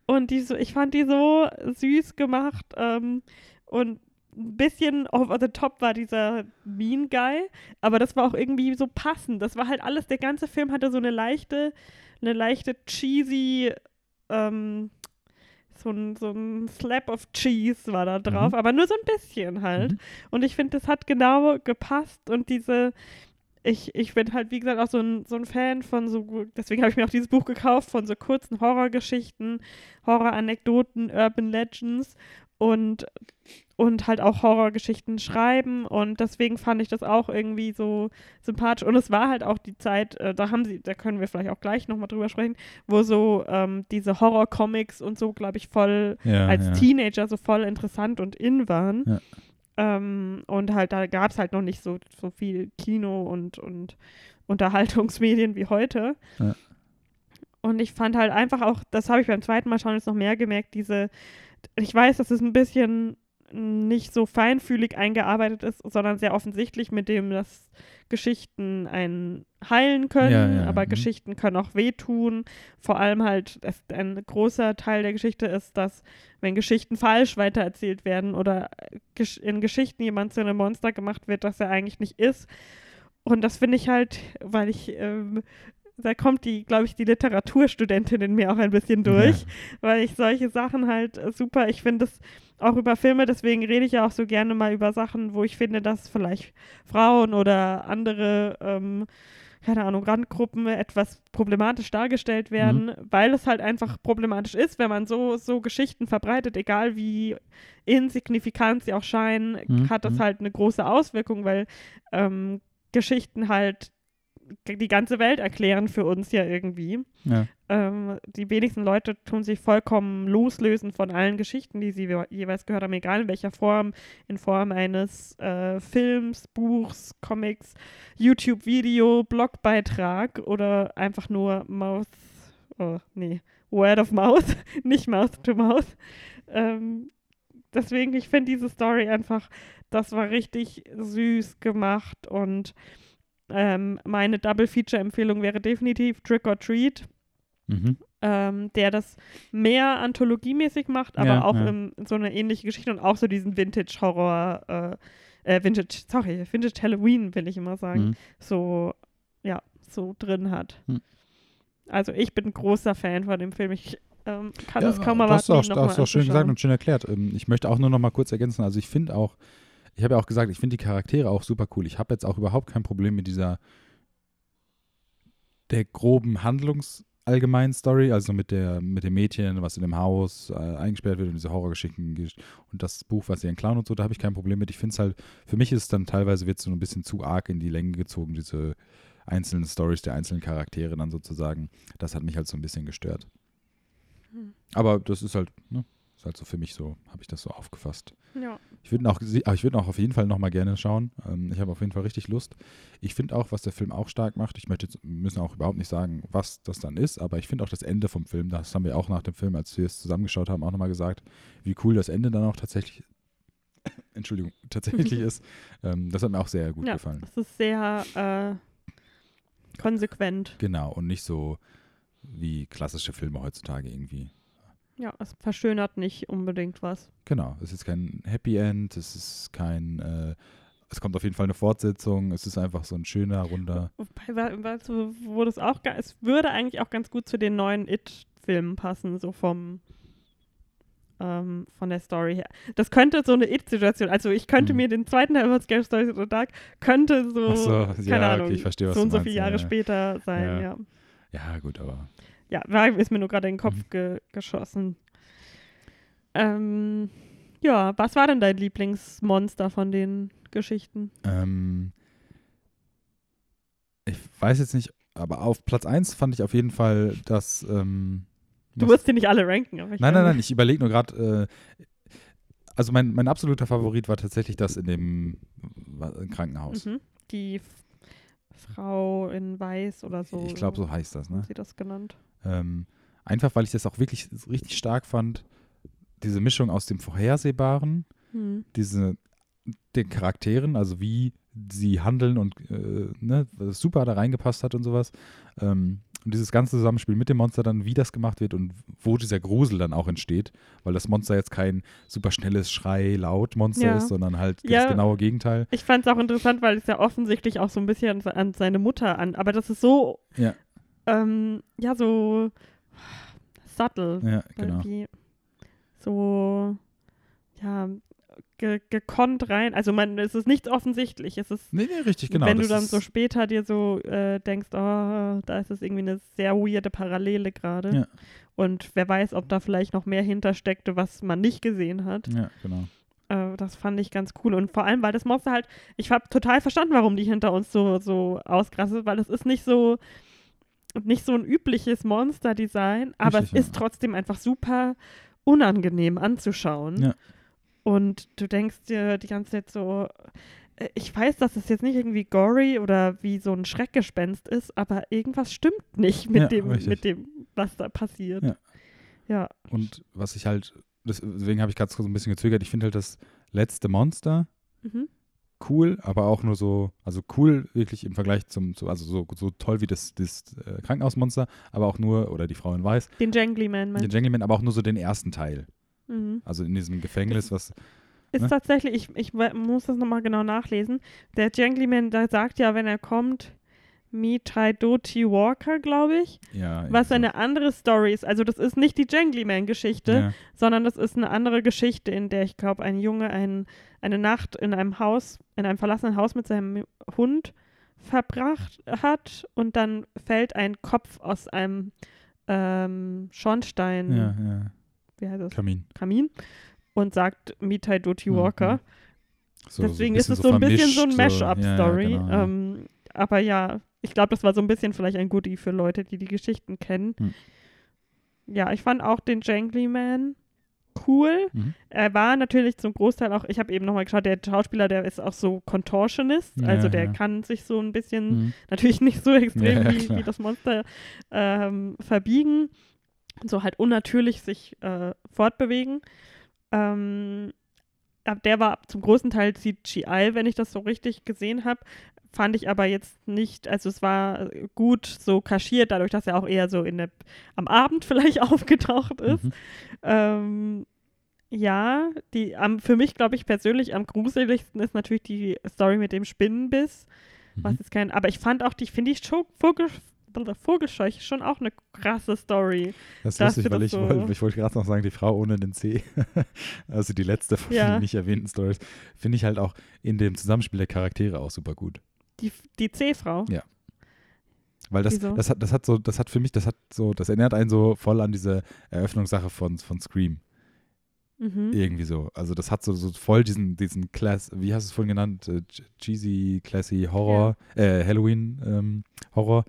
Und die so, ich fand die so süß gemacht ähm, und ein bisschen over the top war dieser Mean Guy, aber das war auch irgendwie so passend. Das war halt alles, der ganze Film hatte so eine leichte, eine leichte cheesy, ähm, so ein, so ein Slap of Cheese war da drauf, Mhm. aber nur so ein bisschen halt. Mhm. Und ich finde, das hat genau gepasst und diese, ich, ich bin halt, wie gesagt, auch so ein, so ein Fan von so, deswegen habe ich mir auch dieses Buch gekauft, von so kurzen Horrorgeschichten, Horroranekdoten, Urban Legends und, und halt auch Horrorgeschichten schreiben und deswegen fand ich das auch irgendwie so sympathisch und es war halt auch die Zeit, äh, da haben sie, da können wir vielleicht auch gleich nochmal drüber sprechen, wo so ähm, diese Horror-Comics und so, glaube ich, voll ja, als ja. Teenager so voll interessant und in waren. Ja. Ähm, und halt, da gab es halt noch nicht so, so viel Kino und, und Unterhaltungsmedien wie heute. Und ich fand halt einfach auch, das habe ich beim zweiten Mal schauen jetzt noch mehr gemerkt, diese, ich weiß, dass es ein bisschen nicht so feinfühlig eingearbeitet ist, sondern sehr offensichtlich mit dem, dass Geschichten einen heilen können, Ja, ja, aber mhm. Geschichten können auch wehtun. Vor allem halt, ein großer Teil der Geschichte ist, dass wenn Geschichten falsch weitererzählt werden oder äh, in Geschichten jemand zu einem Monster gemacht wird, das er eigentlich nicht ist. Und das finde ich halt, weil ich, ähm, da kommt die, glaube ich, die Literaturstudentin in mir auch ein bisschen durch, weil ich solche Sachen halt äh, super, ich finde das auch über Filme, deswegen rede ich ja auch so gerne mal über Sachen, wo ich finde, dass vielleicht Frauen oder andere, ähm, keine Ahnung, Randgruppen etwas problematisch dargestellt werden, weil es halt einfach problematisch ist, wenn man so, so Geschichten verbreitet, egal wie insignifikant sie auch scheinen, Mhm, hat das mhm. halt eine große Auswirkung, weil ähm, Geschichten halt die ganze Welt erklären für uns ja irgendwie. Ja. Ähm, die wenigsten Leute tun sich vollkommen loslösen von allen Geschichten, die sie je- jeweils gehört haben, egal in welcher Form, in Form eines äh, Films, Buchs, Comics, YouTube-Video, Blogbeitrag oder einfach nur Mouth, oh, nee, Word of Mouth, (laughs) nicht Mouth to Mouth. Ähm, deswegen, ich finde diese Story einfach, das war richtig süß gemacht und ähm, meine Double-Feature-Empfehlung wäre definitiv Trick or Treat, Mhm. ähm, der das mehr anthologiemäßig macht, aber Ja, auch ja. im, so eine ähnliche Geschichte und auch so diesen Vintage-Horror, äh, äh, Vintage, sorry, Vintage-Halloween, will ich immer sagen, Mhm. so, ja, so drin hat. Hm. Also ich bin großer Fan von dem Film. Ich ähm, kann Ja, es kaum das erwarten, noch hast du auch schön gesagt und schön erklärt. Ähm, Ich möchte auch nur noch mal kurz ergänzen. Also ich finde auch, ich habe ja auch gesagt, ich finde die Charaktere auch super cool. Ich habe jetzt auch überhaupt kein Problem mit dieser der groben Handlungs allgemeinen Story, also mit der mit dem Mädchen, was in dem Haus äh, eingesperrt wird und diese Horrorgeschichten und das Buch, was sie entklauen und so, da habe ich kein Problem mit. Ich finde es halt, für mich ist es dann teilweise wird so ein bisschen zu arg in die Länge gezogen, diese einzelnen Stories der einzelnen Charaktere dann sozusagen. Das hat mich halt so ein bisschen gestört. Hm. Aber das ist halt, ne, ist halt so für mich so, habe ich das so aufgefasst. Ja. Ich würde auch, ich würde auch auf jeden Fall nochmal gerne schauen. Ähm, ich habe auf jeden Fall richtig Lust. Ich finde auch, was der Film auch stark macht, ich möchte jetzt, müssen auch überhaupt nicht sagen, was das dann ist, aber ich finde auch das Ende vom Film, das haben wir auch nach dem Film, als wir es zusammengeschaut haben, auch nochmal gesagt, wie cool das Ende dann auch tatsächlich, (coughs) Entschuldigung, (laughs) tatsächlich ist. Ähm, das hat mir auch sehr gut ja, gefallen. Es ist sehr äh, konsequent. Genau, und nicht so wie klassische Filme heutzutage irgendwie. Ja, es verschönert nicht unbedingt was. Genau, es ist kein Happy End, es ist kein, äh, es kommt auf jeden Fall eine Fortsetzung, es ist einfach so ein schöner, runder. Wobei, weißt du, wo das auch, es würde eigentlich auch ganz gut zu den neuen It-Filmen passen, so vom, ähm, von der Story her. Das könnte so eine It-Situation, also ich könnte mhm. mir den zweiten Teil von Scary Stories of the Dark, könnte so, so keine ja, Ahnung, okay, ich verstehe, was so und so viele Jahre ja. später sein, ja. ja. Ja, gut, aber ja, war, ist mir nur gerade in den Kopf Mhm. ge geschossen. Ähm, ja, was war denn dein Lieblingsmonster von den Geschichten? ähm, ich weiß jetzt nicht, aber auf Platz 1 fand ich auf jeden Fall, dass ähm, Du musst die nicht alle ranken, aber ich Nein, nein, nein, ich überlege nur gerade, äh, also mein, mein absoluter Favorit war tatsächlich das in dem Krankenhaus. Mhm. Die Frau in Weiß oder so. Ich glaube, so heißt das, ne? sie das genannt. Ähm, einfach, weil ich das auch wirklich richtig stark fand, diese Mischung aus dem Vorhersehbaren, Hm. diese, den Charakteren, also wie sie handeln und äh, ne, was super da reingepasst hat und sowas. Ähm, und dieses ganze Zusammenspiel mit dem Monster dann, wie das gemacht wird und wo dieser Grusel dann auch entsteht, weil das Monster jetzt kein super schnelles Schrei-Laut-Monster Ja. ist, sondern halt Ja. das genaue Gegenteil. Ich fand es auch interessant, weil es ja offensichtlich auch so ein bisschen an, an seine Mutter an, aber das ist so, Ja. Ähm, ja, so subtle. Ja, genau. Irgendwie so, ja, ge gekonnt rein. Also man, es ist nichts offensichtlich. Es ist, Nee, nee, richtig, genau. wenn du dann so später dir so äh, denkst, oh, da ist es irgendwie eine sehr weirde Parallele gerade. Ja. Und wer weiß, ob da vielleicht noch mehr hintersteckte, was man nicht gesehen hat. Ja, genau. Äh, das fand ich ganz cool. Und vor allem, weil das Monster halt, ich habe total verstanden, warum die hinter uns so, so ausgerastet, weil es ist nicht so, nicht so ein übliches Monster-Design, aber Richtig, es ist ja. trotzdem einfach super unangenehm anzuschauen. Ja. Und du denkst dir die ganze Zeit so, äh, ich weiß, dass es jetzt nicht irgendwie gory oder wie so ein Schreckgespenst ist, aber irgendwas stimmt nicht mit Ja, dem, richtig. mit dem, was da passiert. Ja. ja. Und was ich halt, deswegen habe ich gerade so ein bisschen gezögert, ich finde halt das letzte Monster Mhm. Cool, aber auch nur so, also cool wirklich im Vergleich zum, zu, also so, so toll wie das, das äh, Krankenhausmonster, aber auch nur, oder die Frau in Weiß, Den Jangly Man, den meinst Jangleman, aber auch nur so den ersten Teil. Mhm. Also in diesem Gefängnis, was, Ist Ne? tatsächlich, ich, ich muss das nochmal genau nachlesen. Der Jangly Man, der sagt ja, wenn er kommt, Mitai Doti Walker, glaube ich, ja. was irgendwie eine andere Story ist. Also das ist nicht die Jangly Man-Geschichte, so. ja, sondern das ist eine andere Geschichte, in der ich glaube, ein Junge ein, eine Nacht in einem Haus, in einem verlassenen Haus mit seinem Hund verbracht hat und dann fällt ein Kopf aus einem ähm, Schornstein, ja, ja. wie heißt das, Kamin. Kamin und sagt Mitai Doti Walker. mhm. So- so Deswegen ist bisschen es so ein bisschen so ein Mash-up-Story. Ja, ja, genau, ja. ähm, aber ja, ich glaube, das war so ein bisschen vielleicht ein Goodie für Leute, die die Geschichten kennen. Hm. Ja, ich fand auch den Jangly Man cool. Mhm. Er war natürlich zum Großteil auch, ich habe eben nochmal geschaut, der Schauspieler, der ist auch so Contortionist, Ja, also der ja. kann sich so ein bisschen, Mhm. natürlich nicht so (laughs) extrem Ja, wie, wie das Monster, ähm, verbiegen und so halt unnatürlich sich äh, fortbewegen. Ähm, der war zum großen Teil CGI, wenn ich das so richtig gesehen habe. Fand ich aber jetzt nicht, also es war gut so kaschiert, dadurch, dass er auch eher so in der, am Abend (laughs) vielleicht aufgetaucht ist. Mhm. Ähm, ja, die am, für mich, glaube ich, persönlich am gruseligsten ist natürlich die Story mit dem Spinnenbiss. Was Mhm. ist kein, aber ich fand auch die, finde ich, schon Vogel, Vogelscheuche schon auch eine krasse Story. Das ist lustig, weil ich, so- wollte- ich wollte gerade noch sagen, die Frau ohne den C, (laughs) also die letzte von Ja. den nicht erwähnten Stories, finde ich halt auch in dem Zusammenspiel der Charaktere auch super gut. Die, die C-Frau. Ja. Weil das, Wieso? das hat, das hat so, das hat für mich, das hat so, das erinnert einen so voll an diese Eröffnungssache von, von Scream. Mhm. Irgendwie so. Also das hat so, so voll diesen, diesen Class, wie hast du es vorhin genannt? Äh, ch- cheesy, classy Horror, äh, Halloween ähm, Horror.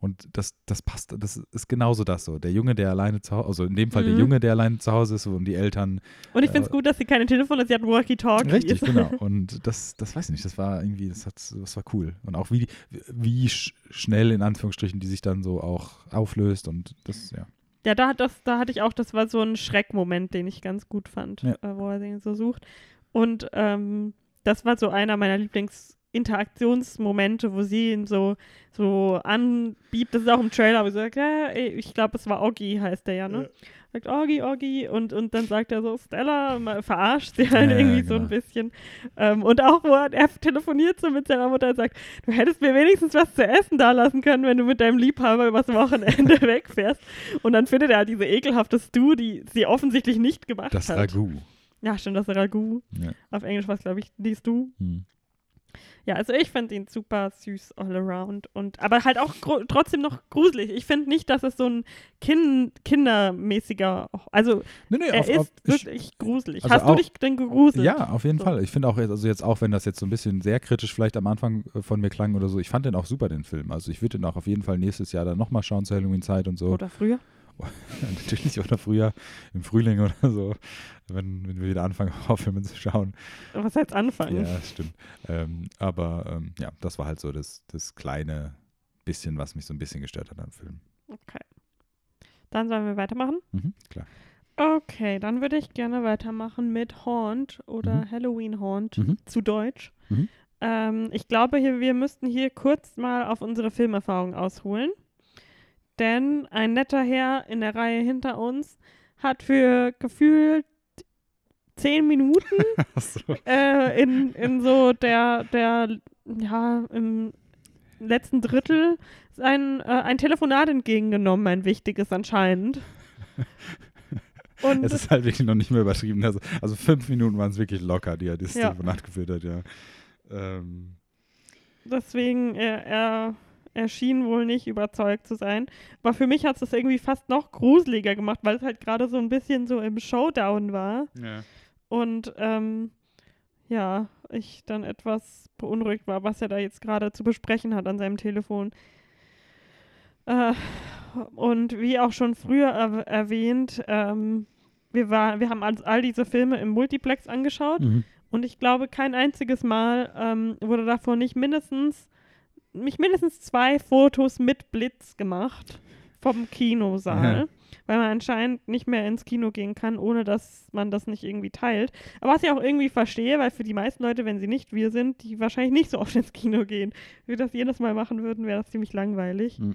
Und das, das passt, das ist genauso das so. Der Junge, der alleine zu Hause, also in dem Fall der Mhm. Junge, der alleine zu Hause ist und die Eltern. Und ich finde es Äh, gut, dass sie keine Telefone hat, sie hat Walkie-Talkie. Richtig, genau. (laughs) Und das, das weiß ich nicht, das war irgendwie, das hat, das war cool. Und auch wie, wie sch schnell in Anführungsstrichen die sich dann so auch auflöst und das, ja. Ja, da, hat das, da hatte ich auch, das war so ein Schreckmoment, den ich ganz gut fand, Ja. äh, wo er den so sucht. Und ähm, das war so einer meiner Lieblingsinteraktionsmomente, wo sie ihn so, so anbiebt. Das ist auch im Trailer, wo sie sagt, ja, ich glaube, es war Oggi, heißt der ja, ne? Sagt Oggi, Oggi und, und dann sagt er so, Stella, mal verarscht sie halt Ja, ja, irgendwie so ein genau. bisschen. Ähm, und auch, wo er, er telefoniert so mit seiner Mutter und sagt, du hättest mir wenigstens was zu essen da lassen können, wenn du mit deinem Liebhaber übers Wochenende (laughs) wegfährst. Und dann findet er halt diese ekelhafte Stew, die sie offensichtlich nicht gemacht Das hat. Ragout. Ja, stimmt, das Ragout. Ja. Auf Englisch war es, glaube ich, die Stew. Hm. Ja, also ich finde ihn super süß all around. Und, aber halt auch trotzdem noch gruselig. Ich finde nicht, dass es so ein kind, kindermäßiger, also Nee, nee, er auf, ist auf, ich, wirklich gruselig. also Hast du auch- dich denn gegruselt? Ja, auf jeden So. Fall. Ich finde auch, jetzt- also jetzt auch, wenn das jetzt so ein bisschen sehr kritisch vielleicht am Anfang äh, von mir klang oder so, ich fand den auch super, den Film. Also ich würde den auch auf jeden Fall nächstes Jahr dann nochmal schauen zur Halloween-Zeit und so. Oder früher? (laughs) Natürlich oder früher, im Frühling oder so, wenn, wenn wir wieder anfangen, (laughs) Horrorfilme zu schauen. Was heißt anfangen? Ja, stimmt. Ähm, aber ähm, ja, das war halt so das, das kleine bisschen, was mich so ein bisschen gestört hat am Film. Okay. Dann sollen wir weitermachen? Mhm, klar. Okay, dann würde ich gerne weitermachen mit Haunt oder Mhm. Halloween Haunt Mhm. zu Deutsch. Mhm. Ähm, ich glaube, hier, wir müssten hier kurz mal auf unsere Filmerfahrung ausholen. Denn ein netter Herr in der Reihe hinter uns hat für gefühlt zehn Minuten (laughs) Achso. äh, in, in so der, der, ja, im letzten Drittel sein, äh, ein Telefonat entgegengenommen, ein wichtiges anscheinend. (laughs) Und Es ist halt wirklich noch nicht mehr übertrieben. Also, also fünf Minuten waren es wirklich locker, die er das Ja. Telefonat geführt hat, ja. Ähm, deswegen, er, er, er schien wohl nicht überzeugt zu sein. Aber für mich hat es das irgendwie fast noch gruseliger gemacht, weil es halt gerade so ein bisschen so im Showdown war. ja. Und ähm, ja, ich dann etwas beunruhigt war, was er da jetzt gerade zu besprechen hat an seinem Telefon. Äh, und wie auch schon früher er erwähnt, ähm, wir, war, wir haben all, all diese Filme im Multiplex angeschaut Mhm. und ich glaube, kein einziges Mal ähm, wurde davor nicht mindestens, nicht mindestens zwei Fotos mit Blitz gemacht vom Kinosaal, Ja. weil man anscheinend nicht mehr ins Kino gehen kann, ohne dass man das nicht irgendwie teilt. Aber was ich auch irgendwie verstehe, weil für die meisten Leute, wenn sie nicht wir sind, die wahrscheinlich nicht so oft ins Kino gehen, wenn wir das jedes Mal machen würden, wäre das ziemlich langweilig. Mhm.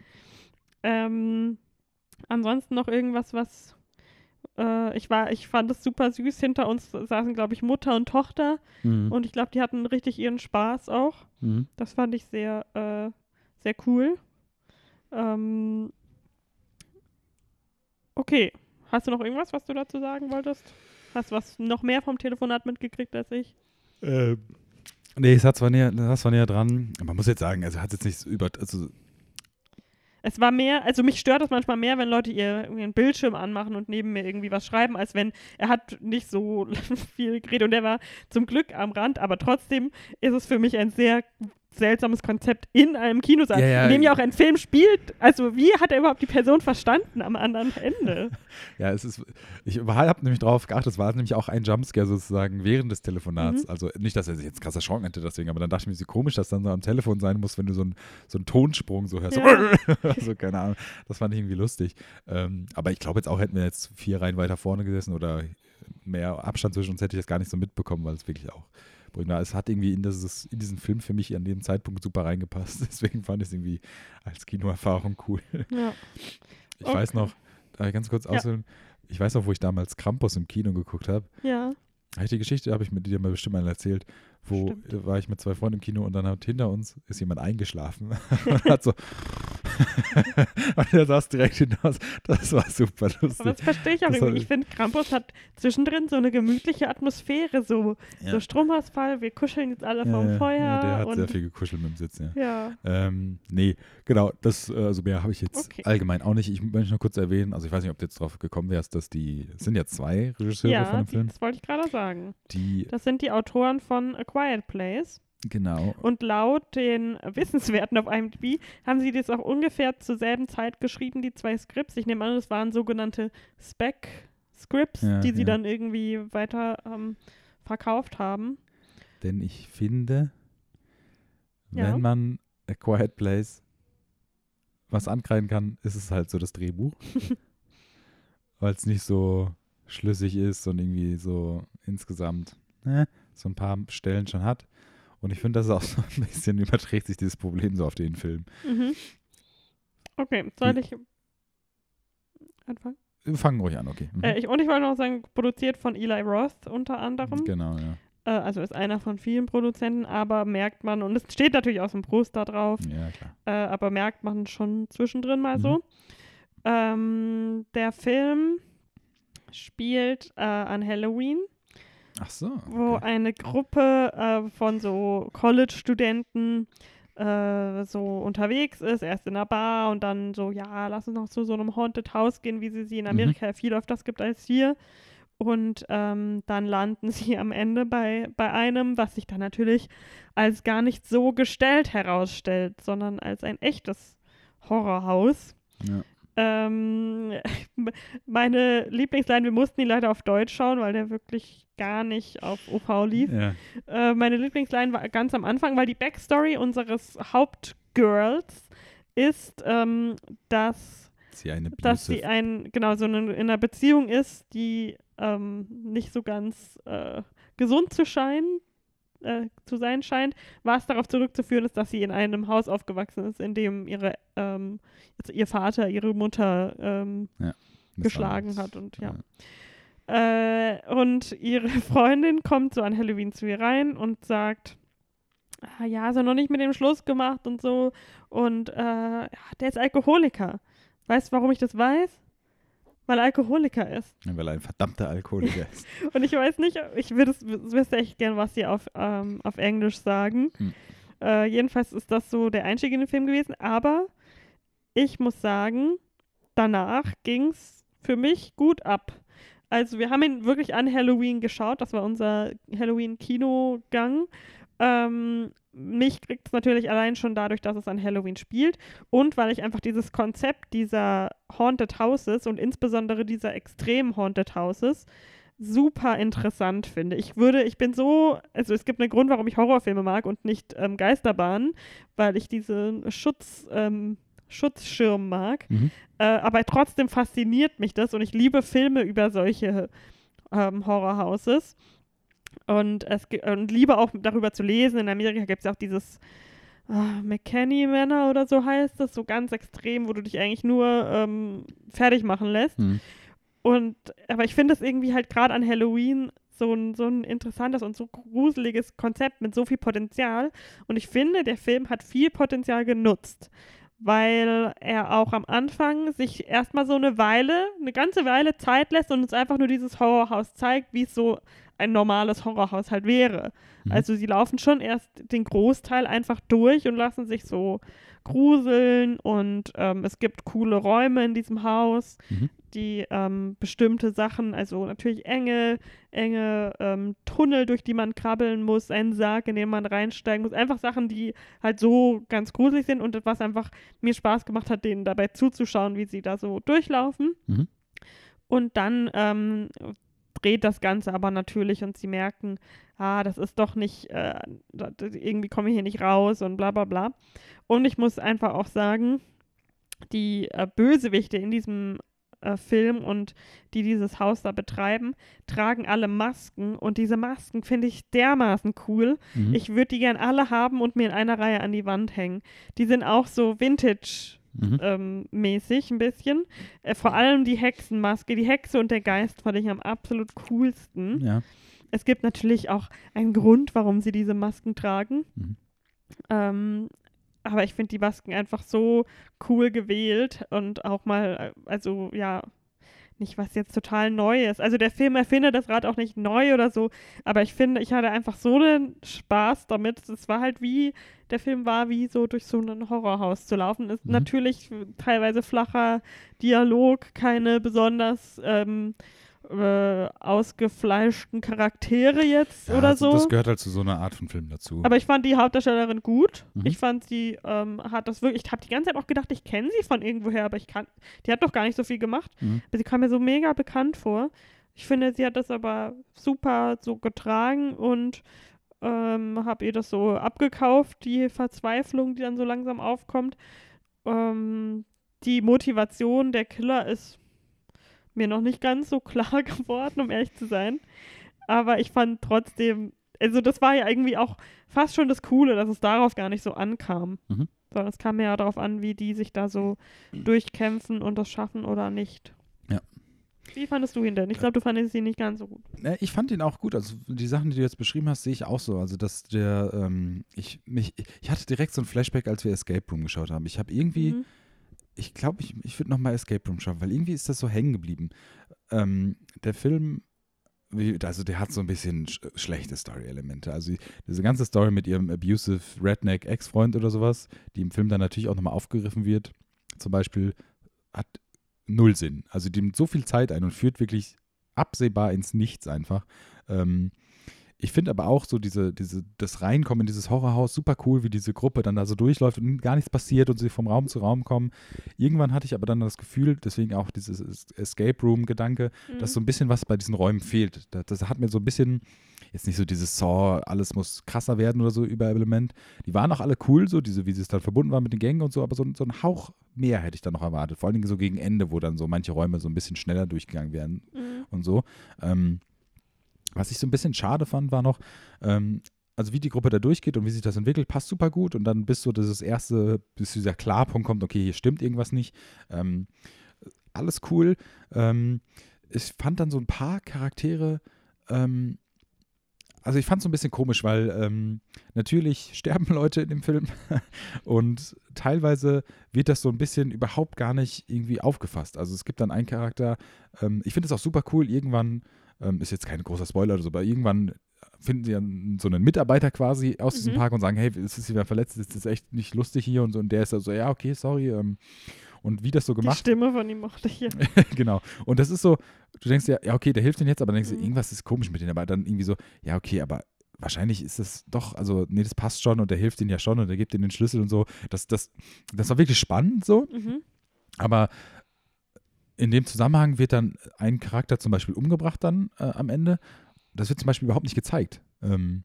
Ähm, ansonsten noch irgendwas, was äh, ich war, ich fand es super süß. Hinter uns saßen, glaube ich, Mutter und Tochter Mhm. und ich glaube, die hatten richtig ihren Spaß auch. Mhm. Das fand ich sehr, äh, sehr cool. Ähm, okay. Hast du noch irgendwas, was du dazu sagen wolltest? Hast du was noch mehr vom Telefonat mitgekriegt als ich? Ähm, nee, es hat zwar näher, das war näher dran. Man muss jetzt sagen, also hat jetzt nichts über, also Es war mehr, also mich stört das manchmal mehr, wenn Leute ihr einen Bildschirm anmachen und neben mir irgendwie was schreiben, als wenn er hat nicht so (laughs) viel geredet und er war zum Glück am Rand, aber trotzdem ist es für mich ein sehr seltsames Konzept in einem Kinosaal, Ja, ja. in dem ja auch ein Film spielt. Also wie hat er überhaupt die Person verstanden am anderen Ende? (laughs) Ja, es ist, ich habe nämlich drauf geachtet, es war nämlich auch ein Jumpscare sozusagen während des Telefonats. Mhm. Also nicht, dass er sich jetzt krass erschrocken hätte deswegen, aber dann dachte ich mir, wie komisch das dann so am Telefon sein muss, wenn du so einen so einen Tonsprung so hörst. Ja. (laughs) also keine Ahnung, das fand ich irgendwie lustig. Ähm, aber ich glaube jetzt auch, hätten wir jetzt vier Reihen weiter vorne gesessen oder mehr Abstand zwischen uns, hätte ich das gar nicht so mitbekommen, weil es wirklich auch war. Es hat irgendwie in, dieses, in diesen Film für mich an dem Zeitpunkt super reingepasst. (laughs) Deswegen fand ich es irgendwie als Kinoerfahrung cool. Ja. Ich weiß Okay. noch, darf ich ganz kurz Ja. ich weiß noch, wo ich damals Krampus im Kino geguckt habe. Ja. Die Geschichte, habe ich mir dir mal bestimmt mal erzählt, wo Stimmt. äh, war ich mit zwei Freunden im Kino und dann hat hinter uns ist jemand eingeschlafen und (laughs) hat so (laughs) und er saß direkt hinaus. Das war super lustig. Aber das verstehe ich auch Das irgendwie. Ich finde, Krampus hat zwischendrin so eine gemütliche Atmosphäre, so, Ja. so Stromausfall, wir kuscheln jetzt alle Ja, vorm ja, Feuer. ja, der hat sehr viel gekuschelt mit dem Sitz, ja. Ja. Ähm, nee, genau, das, äh, also mehr habe ich jetzt Okay. allgemein auch nicht. Ich möchte nur kurz erwähnen, also ich weiß nicht, ob du jetzt drauf gekommen wärst, dass die, es sind ja zwei Regisseure Ja, von dem Film, das wollte ich gerade sagen. die, Das sind die Autoren von A Quiet Place. genau, Und laut den Wissenswerten auf IMDb haben sie das auch ungefähr zur selben Zeit geschrieben, die zwei Skripts. Ich nehme an, das waren sogenannte Spec-Scripts, Ja, die sie ja. dann irgendwie weiter ähm, verkauft haben. denn ich finde, Ja. wenn man A Quiet Place was ankreiden kann, ist es halt so das Drehbuch, (laughs) weil es nicht so schlüssig ist und irgendwie so insgesamt ne, so ein paar Stellen schon hat. Und ich finde, das ist auch (laughs) so ein bisschen überträgt sich dieses Problem so auf den Film. Mhm. Okay, soll ich anfangen? Wir fangen ruhig an, okay. Mhm. Äh, ich, und ich wollte noch sagen, produziert von Eli Roth unter anderem. Genau, ja. Äh, also ist einer von vielen Produzenten, aber merkt man, und es steht natürlich aus dem Poster drauf, Ja, klar. äh, aber merkt man schon zwischendrin mal Mhm. so. Ähm, der Film spielt äh, an Halloween, Ach so. wo Okay. eine Gruppe äh, von so College-Studenten äh, so unterwegs ist, erst in einer Bar und dann so, ja, lass uns noch zu so einem Haunted House gehen, wie sie sie in Mhm. Amerika ja viel öfters gibt als hier. Und ähm, dann landen sie am Ende bei, bei einem, was sich dann natürlich als gar nicht so gestellt herausstellt, sondern als ein echtes Horrorhaus. Ja. Ähm, (laughs) meine Lieblingsline, wir mussten ihn leider auf Deutsch schauen, weil der wirklich gar nicht auf OV lief. Ja. Äh, meine Lieblingsline war ganz am Anfang, weil die Backstory unseres Hauptgirls ist, ähm, dass, Sie eine dass sie ein, genau, so eine, in einer Beziehung ist, die ähm, nicht so ganz äh, gesund zu scheinen, äh, zu sein scheint, was darauf zurückzuführen ist, dass sie in einem Haus aufgewachsen ist, in dem ihre, ähm, ihr Vater ihre Mutter ähm, geschlagen Misshandlungs- hat und ja. Äh, und ihre (laughs) Freundin kommt so an Halloween zu ihr rein und sagt, ah, ja, ist er noch nicht mit dem Schluss gemacht und so. Und äh, ja, der ist Alkoholiker. Weißt du, warum ich das weiß? Weil er Alkoholiker ist. Ja, Weil er ein verdammter Alkoholiker ist. (laughs) Und ich weiß nicht, ich würde es wüsste echt gern, was sie auf, ähm, auf Englisch sagen. Hm. Äh, jedenfalls ist das so der Einstieg in den Film gewesen. Aber ich muss sagen, danach ging es für mich gut ab. Also wir haben ihn wirklich an Halloween geschaut. Das war unser Halloween-Kinogang. Ähm, mich kriegt es natürlich allein schon dadurch, dass es an Halloween spielt und weil ich einfach dieses Konzept dieser Haunted Houses und insbesondere dieser extrem Haunted Houses super interessant finde. Ich würde, ich bin so, also es gibt einen Grund, warum ich Horrorfilme mag und nicht ähm, Geisterbahnen, weil ich diesen Schutz, ähm, Schutzschirm mag. Mhm. Äh, aber trotzdem fasziniert mich das und ich liebe Filme über solche ähm, Horrorhouses. Und, es, und liebe auch darüber zu lesen. In Amerika gibt es auch dieses ah, McKinney Manor oder so heißt das, so ganz extrem, wo du dich eigentlich nur ähm, fertig machen lässt. Mhm. Und aber ich finde es irgendwie halt gerade an Halloween so ein, so ein interessantes und so gruseliges Konzept mit so viel Potenzial. Und ich finde, der Film hat viel Potenzial genutzt, weil er auch am Anfang sich erstmal so eine Weile, eine ganze Weile Zeit lässt und uns einfach nur dieses Horrorhaus zeigt, wie es so ein normales Horrorhaus halt wäre. Mhm. Also sie laufen schon erst den Großteil einfach durch und lassen sich so gruseln und ähm, es gibt coole Räume in diesem Haus, Mhm. die ähm, bestimmte Sachen, also natürlich enge, enge ähm, Tunnel, durch die man krabbeln muss, einen Sarg, in den man reinsteigen muss, einfach Sachen, die halt so ganz gruselig sind und was einfach mir Spaß gemacht hat, denen dabei zuzuschauen, wie sie da so durchlaufen. Mhm. Und dann ähm, dreht das Ganze aber natürlich und sie merken, ah, das ist doch nicht, äh, irgendwie komme ich hier nicht raus und bla bla bla. Und ich muss einfach auch sagen, die äh, Bösewichte in diesem äh, Film und die dieses Haus da betreiben, tragen alle Masken und diese Masken finde ich dermaßen cool. Mhm. Ich würde die gern alle haben und mir in einer Reihe an die Wand hängen. Die sind auch so Vintage Mhm. ähm, mäßig ein bisschen. Äh, vor allem die Hexenmaske, die Hexe und der Geist fand ich am absolut coolsten. Ja. Es gibt natürlich auch einen Grund, warum sie diese Masken tragen. Mhm. Ähm, aber ich finde die Masken einfach so cool gewählt und auch mal, äh, also ja, nicht was jetzt total neu ist. Also der Film erfindet das Rad auch nicht neu oder so, aber ich finde, ich hatte einfach so einen Spaß damit. Es war halt wie, der Film war wie so durch so ein Horrorhaus zu laufen. Ist Mhm. natürlich teilweise flacher Dialog, keine besonders ähm, äh, ausgefleischten Charaktere jetzt Ja, oder also so. Das gehört halt zu so einer Art von Film dazu. Aber ich fand die Hauptdarstellerin gut. Mhm. Ich fand sie ähm, hat das wirklich. Ich habe die ganze Zeit auch gedacht, ich kenne sie von irgendwoher, aber ich kann. Die hat doch gar nicht so viel gemacht. Mhm. Aber sie kam mir so mega bekannt vor. Ich finde, sie hat das aber super so getragen und ähm, habe ihr das so abgekauft, die Verzweiflung, die dann so langsam aufkommt. Ähm, die Motivation der Killer ist mir noch nicht ganz so (laughs) klar geworden, um ehrlich zu sein. Aber ich fand trotzdem, also das war ja irgendwie auch fast schon das Coole, dass es darauf gar nicht so ankam. Mhm. Sondern es kam ja darauf an, wie die sich da so durchkämpfen und das schaffen oder nicht. Ja. Wie fandest du ihn denn? Ich glaube, du fandest ihn nicht ganz so gut. Ne, ich fand ihn auch gut. Also die Sachen, die du jetzt beschrieben hast, sehe ich auch so. Also dass der, ähm, ich mich, ich hatte direkt so ein Flashback, als wir Escape Room geschaut haben. Ich habe irgendwie, Mhm. Ich glaube, ich, ich würde nochmal Escape Room schauen, weil irgendwie ist das so hängen geblieben. Ähm, der Film, also der hat so ein bisschen sch schlechte Story-Elemente. Also die- diese ganze Story mit ihrem abusive Redneck Ex-Freund oder sowas, die im Film dann natürlich auch nochmal aufgegriffen wird, zum Beispiel, hat null Sinn. Also die nimmt so viel Zeit ein und führt wirklich absehbar ins Nichts einfach. Ähm, ich finde aber auch so diese, diese, das Reinkommen in dieses Horrorhaus super cool, wie diese Gruppe dann da so durchläuft und gar nichts passiert und sie vom Raum zu Raum kommen. Irgendwann hatte ich aber dann das Gefühl, deswegen auch dieses Es- Escape Room-Gedanke, Mhm. dass so ein bisschen was bei diesen Räumen fehlt. Das, das hat mir so ein bisschen, jetzt nicht so dieses Saw, alles muss krasser werden oder so über Element. Die waren auch alle cool, so diese, wie sie es dann verbunden war mit den Gängen und so, aber so, so ein Hauch mehr hätte ich dann noch erwartet. Vor allen Dingen so gegen Ende, wo dann so manche Räume so ein bisschen schneller durchgegangen werden Mhm. und so. Ähm, was ich so ein bisschen schade fand, war noch, ähm, also wie die Gruppe da durchgeht und wie sich das entwickelt, passt super gut. Und dann bis so dieses erste, bis dieser Klarpunkt kommt, okay, hier stimmt irgendwas nicht. Ähm, alles cool. Ähm, ich fand dann so ein paar Charaktere, ähm, also ich fand es so ein bisschen komisch, weil ähm, natürlich (laughs) sterben Leute in dem Film (laughs) und teilweise wird das so ein bisschen überhaupt gar nicht irgendwie aufgefasst. Also es gibt dann einen Charakter, ähm, ich finde es auch super cool, irgendwann, ähm, ist jetzt kein großer Spoiler oder so, aber irgendwann finden sie dann so einen Mitarbeiter quasi aus diesem Mhm. Park und sagen, hey, es ist jemand verletzt, es ist echt nicht lustig hier und so. Und der ist also, ja, okay, sorry. Ähm, und wie das so Die gemacht Stimme von ihm mochte ich hier. (laughs) genau. Und das ist so, du denkst ja, ja, okay, der hilft denen jetzt, aber dann denkst du, Mhm. irgendwas ist komisch mit denen. Aber dann irgendwie so, ja, okay, aber wahrscheinlich ist es doch, also, nee, das passt schon und der hilft denen ja schon und der gibt denen den Schlüssel und so. Das, das, das war wirklich spannend so. Mhm. Aber in dem Zusammenhang wird dann ein Charakter zum Beispiel umgebracht dann äh, am Ende. Das wird zum Beispiel überhaupt nicht gezeigt. Ähm,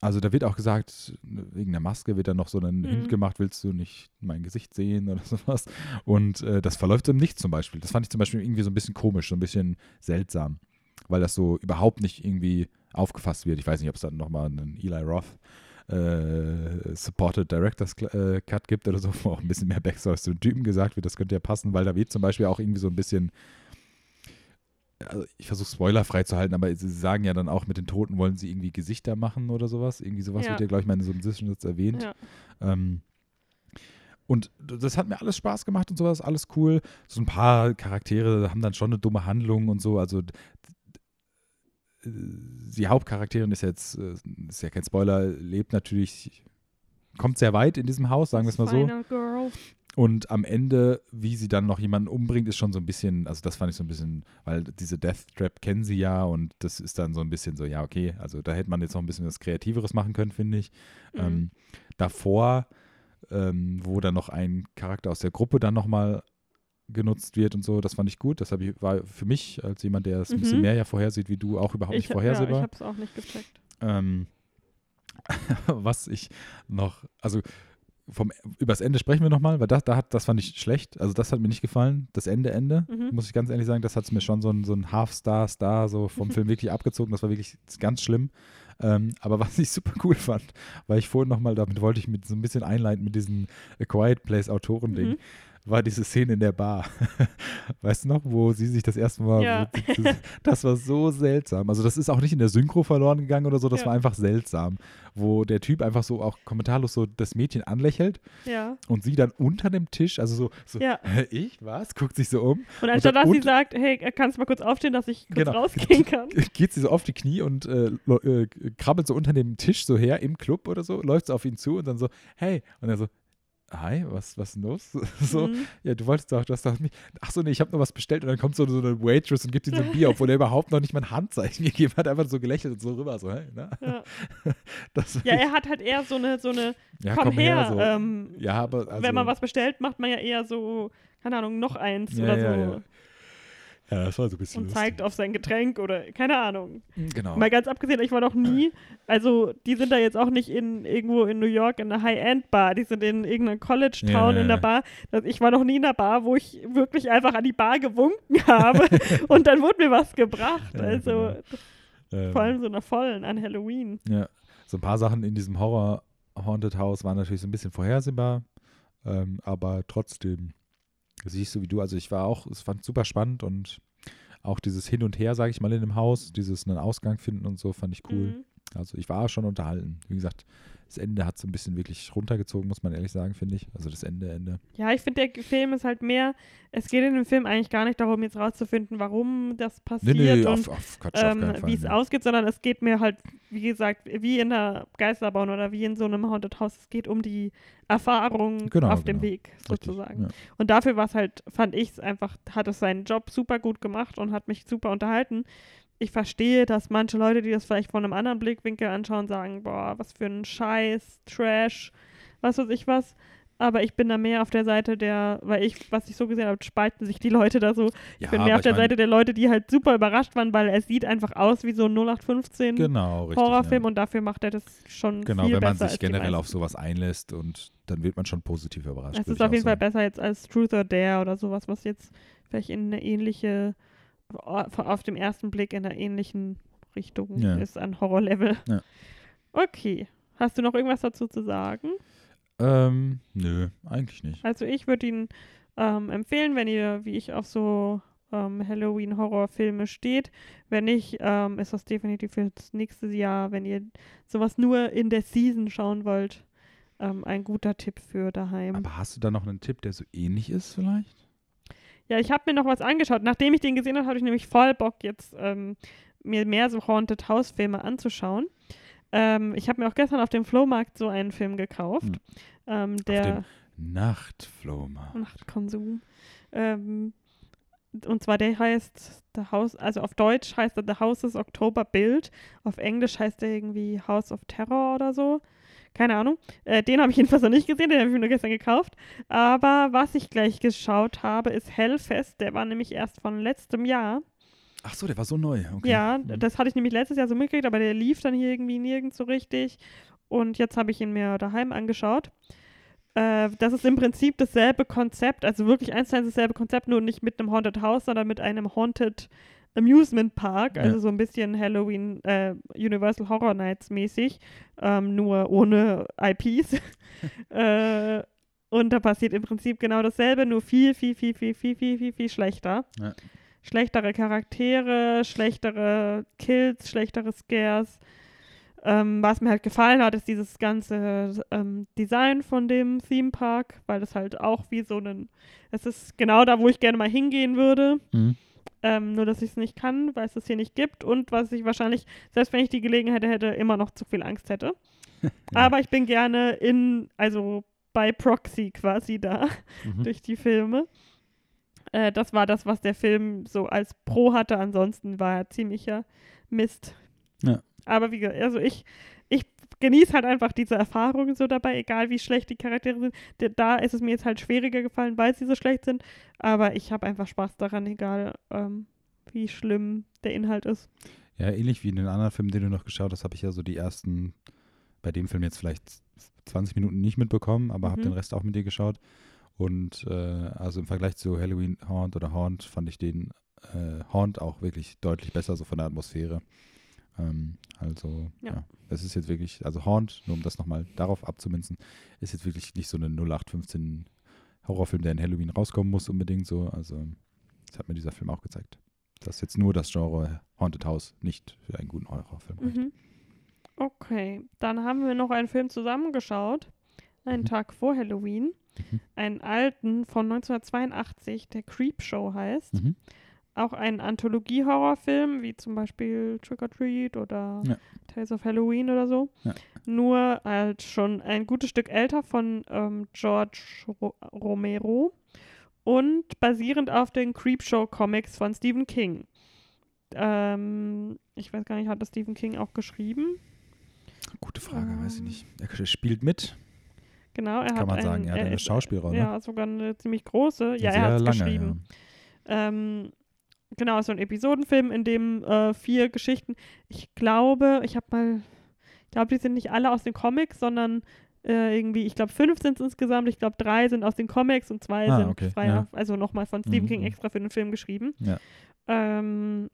also da wird auch gesagt, wegen der Maske wird dann noch so ein Mhm. Hint gemacht, willst du nicht mein Gesicht sehen oder (laughs) sowas. Und äh, das verläuft im Nichts zum Beispiel. Das fand ich zum Beispiel irgendwie so ein bisschen komisch, so ein bisschen seltsam, weil das so überhaupt nicht irgendwie aufgefasst wird. Ich weiß nicht, ob es dann nochmal einen Eli Roth äh, Supported Directors äh, Cut gibt oder so, (laughs) wo auch ein bisschen mehr Backstory zu den Typen gesagt wird. Das könnte ja passen, weil da wird zum Beispiel auch irgendwie so ein bisschen also ich versuche spoilerfrei zu halten, aber sie sagen ja dann auch, mit den Toten wollen sie irgendwie Gesichter machen oder sowas. Irgendwie sowas Ja. wird ja, glaube ich, mal in so einem Zwischensatz erwähnt. Ja. Ähm, und das hat mir alles Spaß gemacht und sowas, alles cool. So ein paar Charaktere haben dann schon eine dumme Handlung und so. Also die Hauptcharakterin ist jetzt, äh, ist ja kein Spoiler, lebt natürlich, kommt sehr weit in diesem Haus, sagen wir es mal so. Girl. Und am Ende, wie sie dann noch jemanden umbringt, ist schon so ein bisschen, also das fand ich so ein bisschen, weil diese Death Trap kennen sie ja und das ist dann so ein bisschen so, ja, okay, also da hätte man jetzt noch ein bisschen was Kreativeres machen können, finde ich. Mhm. Ähm, davor, ähm, wo dann noch ein Charakter aus der Gruppe dann nochmal genutzt wird und so, das fand ich gut. Das ich, war für mich als jemand, der es ein bisschen Mhm. mehr ja vorhersieht wie du, auch überhaupt ich, nicht ja, ich vorhersehbar. habe es auch nicht gecheckt. Ähm, (laughs) was ich noch, also vom, übers Ende sprechen wir nochmal, weil das, da hat, das fand ich schlecht. Also das hat mir nicht gefallen. Das Ende, Ende, Mhm. muss ich ganz ehrlich sagen, das hat es mir schon so ein, so ein Half-Star-Star so vom (laughs) Film wirklich abgezogen. Das war wirklich ganz schlimm. Ähm, aber was ich (laughs) super cool fand, weil ich vorhin nochmal, damit wollte ich mit so ein bisschen einleiten mit diesem A Quiet Place Autoren-Ding, Mhm. War diese Szene in der Bar. (laughs) weißt du noch, wo sie sich das erste Mal. Ja. Das war so seltsam. Also, das ist auch nicht in der Synchro verloren gegangen oder so, das Ja. war einfach seltsam. Wo der Typ einfach so auch kommentarlos so das Mädchen anlächelt Ja. und sie dann unter dem Tisch, also so, so Ja. "Hä, (laughs) ich, was? Guckt sich so um. Und anstatt dass sie sagt, hey, kannst du mal kurz aufstehen, dass ich kurz Genau. rausgehen (laughs) kann? geht sie so auf die Knie und äh, äh, krabbelt so unter dem Tisch so her im Club oder so, läuft so auf ihn zu und dann so, hey. Und er so, hi, was, was ist denn los? (laughs) so, Mhm. ja, du wolltest doch, du hast doch mich. Ach so, nee, ich habe noch was bestellt und dann kommt so, so eine Waitress und gibt ihm so ein Bier, (laughs) obwohl er überhaupt noch nicht mal ein Handzeichen (laughs) gegeben hat, einfach so gelächelt und so rüber, so, hey, ne? Ja. Ja, er hat halt eher so eine, so eine ja, komm, her, so. ähm, ja, aber also, wenn man was bestellt, macht man ja eher so, keine Ahnung, noch eins Ja, oder so. Ja. Das war so ein bisschen Und zeigt auf sein Getränk oder keine Ahnung. lustig. Genau. Mal ganz abgesehen, ich war noch nie, also die sind da jetzt auch nicht in irgendwo in New York in einer High-End-Bar, die sind in irgendeiner College-Town Ja. in der Bar. Ich war noch nie in einer Bar, wo ich wirklich einfach an die Bar gewunken (laughs) habe (laughs) und dann wurde mir was gebracht. Ja, Also genau. Ähm, vor allem so einer vollen an Halloween. Ja, so ein paar Sachen in diesem Horror Haunted House waren natürlich so ein bisschen vorhersehbar, ähm, aber trotzdem siehst du wie du, also ich war auch, es fand super spannend und auch dieses Hin und Her, sage ich mal, in dem Haus, dieses einen Ausgang finden und so, fand ich cool. Mhm. Also ich war schon unterhalten. Wie gesagt, das Ende hat so ein bisschen wirklich runtergezogen, muss man ehrlich sagen, finde ich. Also das Ende, Ende. Ja, ich finde, der Film ist halt mehr, es geht in dem Film eigentlich gar nicht darum, jetzt rauszufinden, warum das passiert und auf, auf, Quatsch, auf ähm, wie es nee. ausgeht, sondern es geht mir halt, wie gesagt, wie in der Geisterbahn oder wie in so einem Haunted House, es geht um die Erfahrung Genau, auf dem genau. Weg Richtig, sozusagen. Ja. Und dafür war es halt, fand ich es einfach, hat es seinen Job super gut gemacht und hat mich super unterhalten. Ich verstehe, dass manche Leute, die das vielleicht von einem anderen Blickwinkel anschauen, sagen, boah, was für ein Scheiß, Trash, was weiß ich was. Aber ich bin da mehr auf der Seite der, weil ich, was ich so gesehen habe, spalten sich die Leute da so. Ich Ja, bin mehr auf der Seite der Leute, die halt super überrascht waren, weil er sieht einfach aus wie so ein 0815 Genau. Horrorfilm ja. und dafür macht er das schon Genau, viel wenn man besser sich generell auf sowas einlässt und dann wird man schon positiv überrascht. Es ist auf jeden Fall besser jetzt als Truth or Dare oder sowas, was jetzt vielleicht in eine ähnliche, auf dem ersten Blick in einer ähnlichen Richtung Ja. ist an Horrorlevel. Ja. Okay. Hast du noch irgendwas dazu zu sagen? Ähm, nö, eigentlich nicht. Also ich würde ihn ähm, empfehlen, wenn ihr, wie ich, auf so ähm, Halloween-Horrorfilme steht. Wenn nicht, ähm, ist das definitiv für das nächste Jahr, wenn ihr sowas nur in der Season schauen wollt, ähm, ein guter Tipp für daheim. Aber hast du da noch einen Tipp, der so ähnlich ist vielleicht? Ja, ich habe mir noch was angeschaut. Nachdem ich den gesehen habe, habe ich nämlich voll Bock, jetzt ähm, mir mehr so Haunted House-Filme anzuschauen. Ähm, ich habe mir auch gestern auf dem Flohmarkt so einen Film gekauft. Hm. Ähm, der Nachtflohmarkt. Nachtkonsum. Ähm, und zwar der heißt The House, also auf Deutsch heißt er The Houses October Build. Auf Englisch heißt er irgendwie House of Terror oder so. Keine Ahnung. Äh, den habe ich (laughs) jedenfalls noch nicht gesehen, den habe ich mir nur gestern gekauft. Aber was ich gleich geschaut habe, ist Hellfest. Der war nämlich erst von letztem Jahr. Ach so, der war so neu. Okay. Ja, Mhm. das hatte ich nämlich letztes Jahr so mitgekriegt, aber der lief dann hier irgendwie nirgends so richtig. Und jetzt habe ich ihn mir daheim angeschaut. Äh, das ist im Prinzip dasselbe Konzept, also wirklich eins zu eins dasselbe Konzept, nur nicht mit einem Haunted House, sondern mit einem Haunted Amusement Park, Ja. also so ein bisschen Halloween, äh, Universal Horror Nights mäßig, ähm, nur ohne IPs. (laughs) äh, und da passiert im Prinzip genau dasselbe, nur viel, viel, viel, viel, viel, viel, viel, viel schlechter. Ja. Schlechtere Charaktere, schlechtere Kills, schlechtere Scares. Ähm, was mir halt gefallen hat, ist dieses ganze ähm, Design von dem Theme Park, weil das halt auch wie so ein, es ist genau da, wo ich gerne mal hingehen würde. Mhm. Ähm, nur, dass ich es nicht kann, weil es das hier nicht gibt und was ich wahrscheinlich, selbst wenn ich die Gelegenheit hätte, immer noch zu viel Angst hätte. (laughs) Ja. Aber ich bin gerne in, also bei Proxy quasi da (laughs) Mhm. durch die Filme. Äh, das war das, was der Film so als Pro hatte. Ansonsten war er ziemlicher Mist. Ja. Aber wie gesagt, also ich genieße halt einfach diese Erfahrungen so dabei, egal wie schlecht die Charaktere sind. Da ist es mir jetzt halt schwieriger gefallen, weil sie so schlecht sind. Aber ich habe einfach Spaß daran, egal ähm, wie schlimm der Inhalt ist. Ja, ähnlich wie in den anderen Filmen, den du noch geschaut hast, habe ich ja so die ersten, bei dem Film jetzt vielleicht 20 Minuten nicht mitbekommen, aber habe Mhm. den Rest auch mit dir geschaut. Und äh, also im Vergleich zu Halloween Haunt oder Haunt fand ich den äh, Haunt auch wirklich deutlich besser, so von der Atmosphäre. Ähm, also, Ja. ja. es ist jetzt wirklich, also Haunt, nur um das nochmal darauf abzumünzen, ist jetzt wirklich nicht so eine 0815 Horrorfilm, der in Halloween rauskommen muss, unbedingt so. Also, das hat mir dieser Film auch gezeigt. Dass jetzt nur das Genre Haunted House nicht für einen guten Horrorfilm reicht. Mhm. Okay, dann haben wir noch einen Film zusammengeschaut, einen Mhm. Tag vor Halloween. Mhm. Einen alten von 1982, der Creepshow heißt. Auch ein Anthologie-Horrorfilm, wie zum Beispiel Trick or Treat oder Ja. Tales of Halloween oder so. Ja. Nur halt schon ein gutes Stück älter von ähm, George Ro Romero und basierend auf den Creepshow-Comics von Stephen King. Ähm, ich weiß gar nicht, hat das Stephen King auch geschrieben? Gute Frage, weiß ich Ähm. nicht. Er spielt mit, Genau, er hat kann man ein, sagen. Er hat eine ist- Schauspielrolle. Ja, sogar eine ziemlich große. Ja, er hat es geschrieben. Ähm, genau, so ein Episodenfilm, in dem äh, vier Geschichten, ich glaube, ich habe mal, ich glaube, die sind nicht alle aus den Comics, sondern äh, irgendwie, ich glaube, fünf sind es insgesamt, ich glaube, drei sind aus den Comics und zwei Ah, sind okay, zwei, ja. also nochmal von Stephen Mhm, King mhm. extra für den Film geschrieben. Ja. Ähm,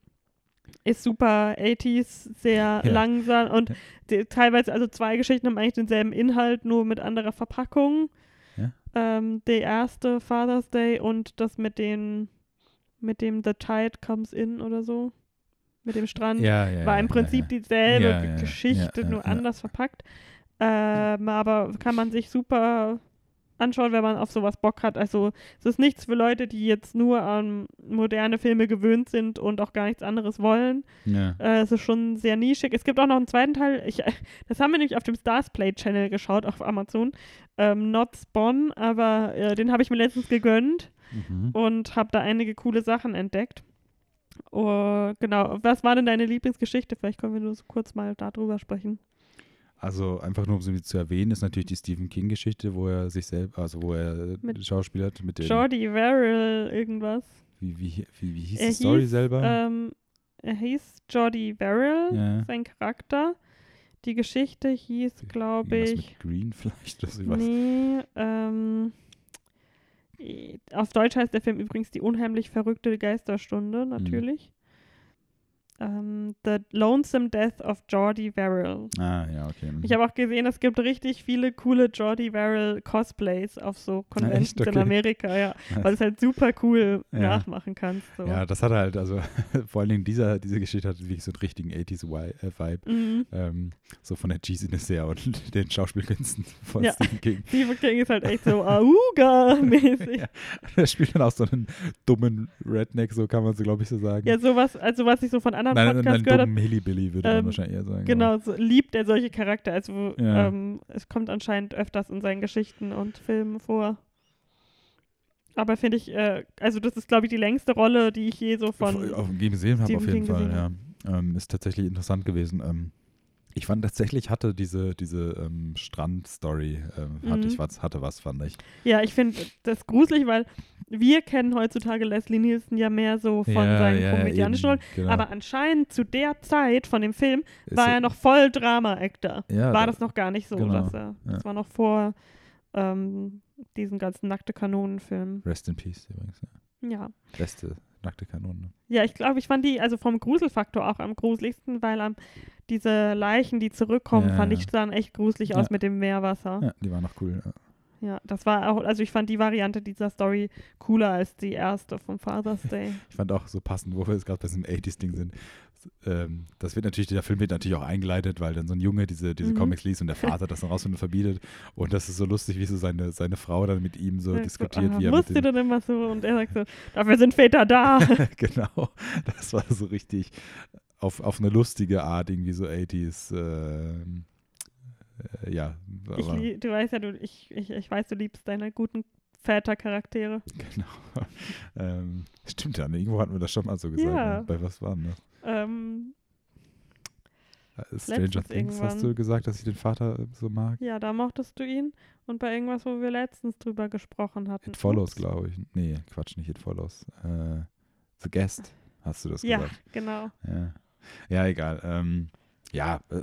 ist super 80s, sehr Ja. langsam und die, teilweise, also zwei Geschichten haben eigentlich denselben Inhalt, nur mit anderer Verpackung. Ja. Ähm, der erste Father's Day und das mit den mit dem The Tide Comes In oder so. Mit dem Strand. Ja, ja, War im Prinzip dieselbe. Geschichte, nur anders verpackt. Ähm, aber kann man sich super anschauen, wenn man auf sowas Bock hat. Also es ist nichts für Leute, die jetzt nur an moderne Filme gewöhnt sind und auch gar nichts anderes wollen. Ja. Äh, es ist schon sehr nischig. Es gibt auch noch einen zweiten Teil. Ich, (laughs) das haben wir nämlich auf dem Stars Play Channel geschaut auf Amazon. Ähm, Not Spawn, aber äh, den habe ich mir letztens gegönnt Mhm. und habe da einige coole Sachen entdeckt. Oh, genau. Was war denn deine Lieblingsgeschichte? Vielleicht können wir nur so kurz mal darüber sprechen. Also einfach nur um sie zu erwähnen, ist natürlich die Stephen King-Geschichte, wo er sich selbst, also wo er Mit schauspielert mit dem, Jordi Verrill, irgendwas. wie, wie, wie, wie hieß Er die Story hieß, selber? Ähm, er hieß Jordi Verrill, ja. sein Charakter. Die Geschichte hieß, glaube ich. mit Green (laughs) vielleicht, oder sowas. Nee, ähm, auf Deutsch heißt der Film übrigens Die unheimlich verrückte Mhm. Geisterstunde, natürlich. Ähm, The Lonesome Death of Jordi Verrill. Ah, ja, okay. Ich habe auch gesehen, es gibt richtig viele coole Jordi Verrill Cosplays auf so Conventions? Okay. in Amerika, ja. (laughs) Weil du es halt super cool Ja. nachmachen kannst. So. Ja, das hat er halt, also (laughs) vor allen Dingen dieser, diese Geschichte hat wirklich so einen richtigen 80s-Vibe. Mhm. Ähm, so von der Cheesiness her und (laughs) den Schauspielkünsten von Ja. Stephen King. Stephen King ist halt echt so Auga-mäßig. Ja. Er spielt dann auch so einen dummen Redneck, so kann man so, glaube ich, so sagen. Ja, sowas, also was ich so von anderen nein, Podcasts nein, gehört habe, Hillybilly würde Ähm, man wahrscheinlich eher sagen. Genau, so liebt er solche Charakter. Also Ja. ähm, es kommt anscheinend öfters in seinen Geschichten und Filmen vor. Aber finde ich, äh, also das ist, glaube ich, die längste Rolle, die ich je so von. auf, gesehen habe, auf jeden Fall, ja. Ähm, ist tatsächlich interessant gewesen. Ähm, ich fand tatsächlich hatte diese, diese ähm, Strand-Story, ähm, hatte Mhm. ich was, hatte was, fand ich. Ja, ich finde das gruselig, weil wir kennen heutzutage Leslie Nielsen ja mehr so von ja, seinen ja, komödianischen eben, Rollen. genau. Aber anscheinend zu der Zeit von dem Film Ist war er noch voll Drama-Actor. ja, war da- das noch gar nicht so. genau, Dass er, Das war noch vor ähm, diesen ganzen nackte Kanonen-Film. Rest in Peace übrigens. Ja. Ja. Beste nackte Kanone. Ja, ich glaube, ich fand die, also vom Gruselfaktor auch am gruseligsten, weil am, diese Leichen, die zurückkommen, Ja, fand ich, sahen echt gruselig aus mit dem Meerwasser. Ja. Die war noch cool. Ja. das war auch, also ich fand die Variante dieser Story cooler als die erste vom Father's (laughs) Day. Ich fand auch so passend, wo wir jetzt gerade bei diesem 80s-Ding sind. Ähm, das wird natürlich, der Film wird natürlich auch eingeleitet, weil dann so ein Junge diese, diese Mhm. Comics liest und der Vater das dann rausfindet und verbietet. Und das ist so lustig, wie so seine, seine Frau dann mit ihm so Ja, diskutiert, ah, wie er mit Musst du dem, dann immer so und er sagt so, dafür sind Väter da. (laughs) genau. Das war so richtig auf, auf eine lustige Art, irgendwie so 80s. ähm, äh, ja, ich, du weißt ja, du, ich, ich, ich weiß, du liebst deine guten Vätercharaktere. (laughs) genau. ähm, stimmt ja, irgendwo hatten wir das schon mal so gesagt. Ja. Ne? Bei was waren das? Ähm, Äh, Stranger Things hast du gesagt, dass ich den Vater äh, so mag? ja, da mochtest du ihn. Und bei irgendwas, wo wir letztens drüber gesprochen hatten. It Follows, glaube ich. Nee, Quatsch, nicht It Follows. Äh, The Guest, hast du das Ja, gesagt? genau. Ja, ja egal. Ähm, ja, äh,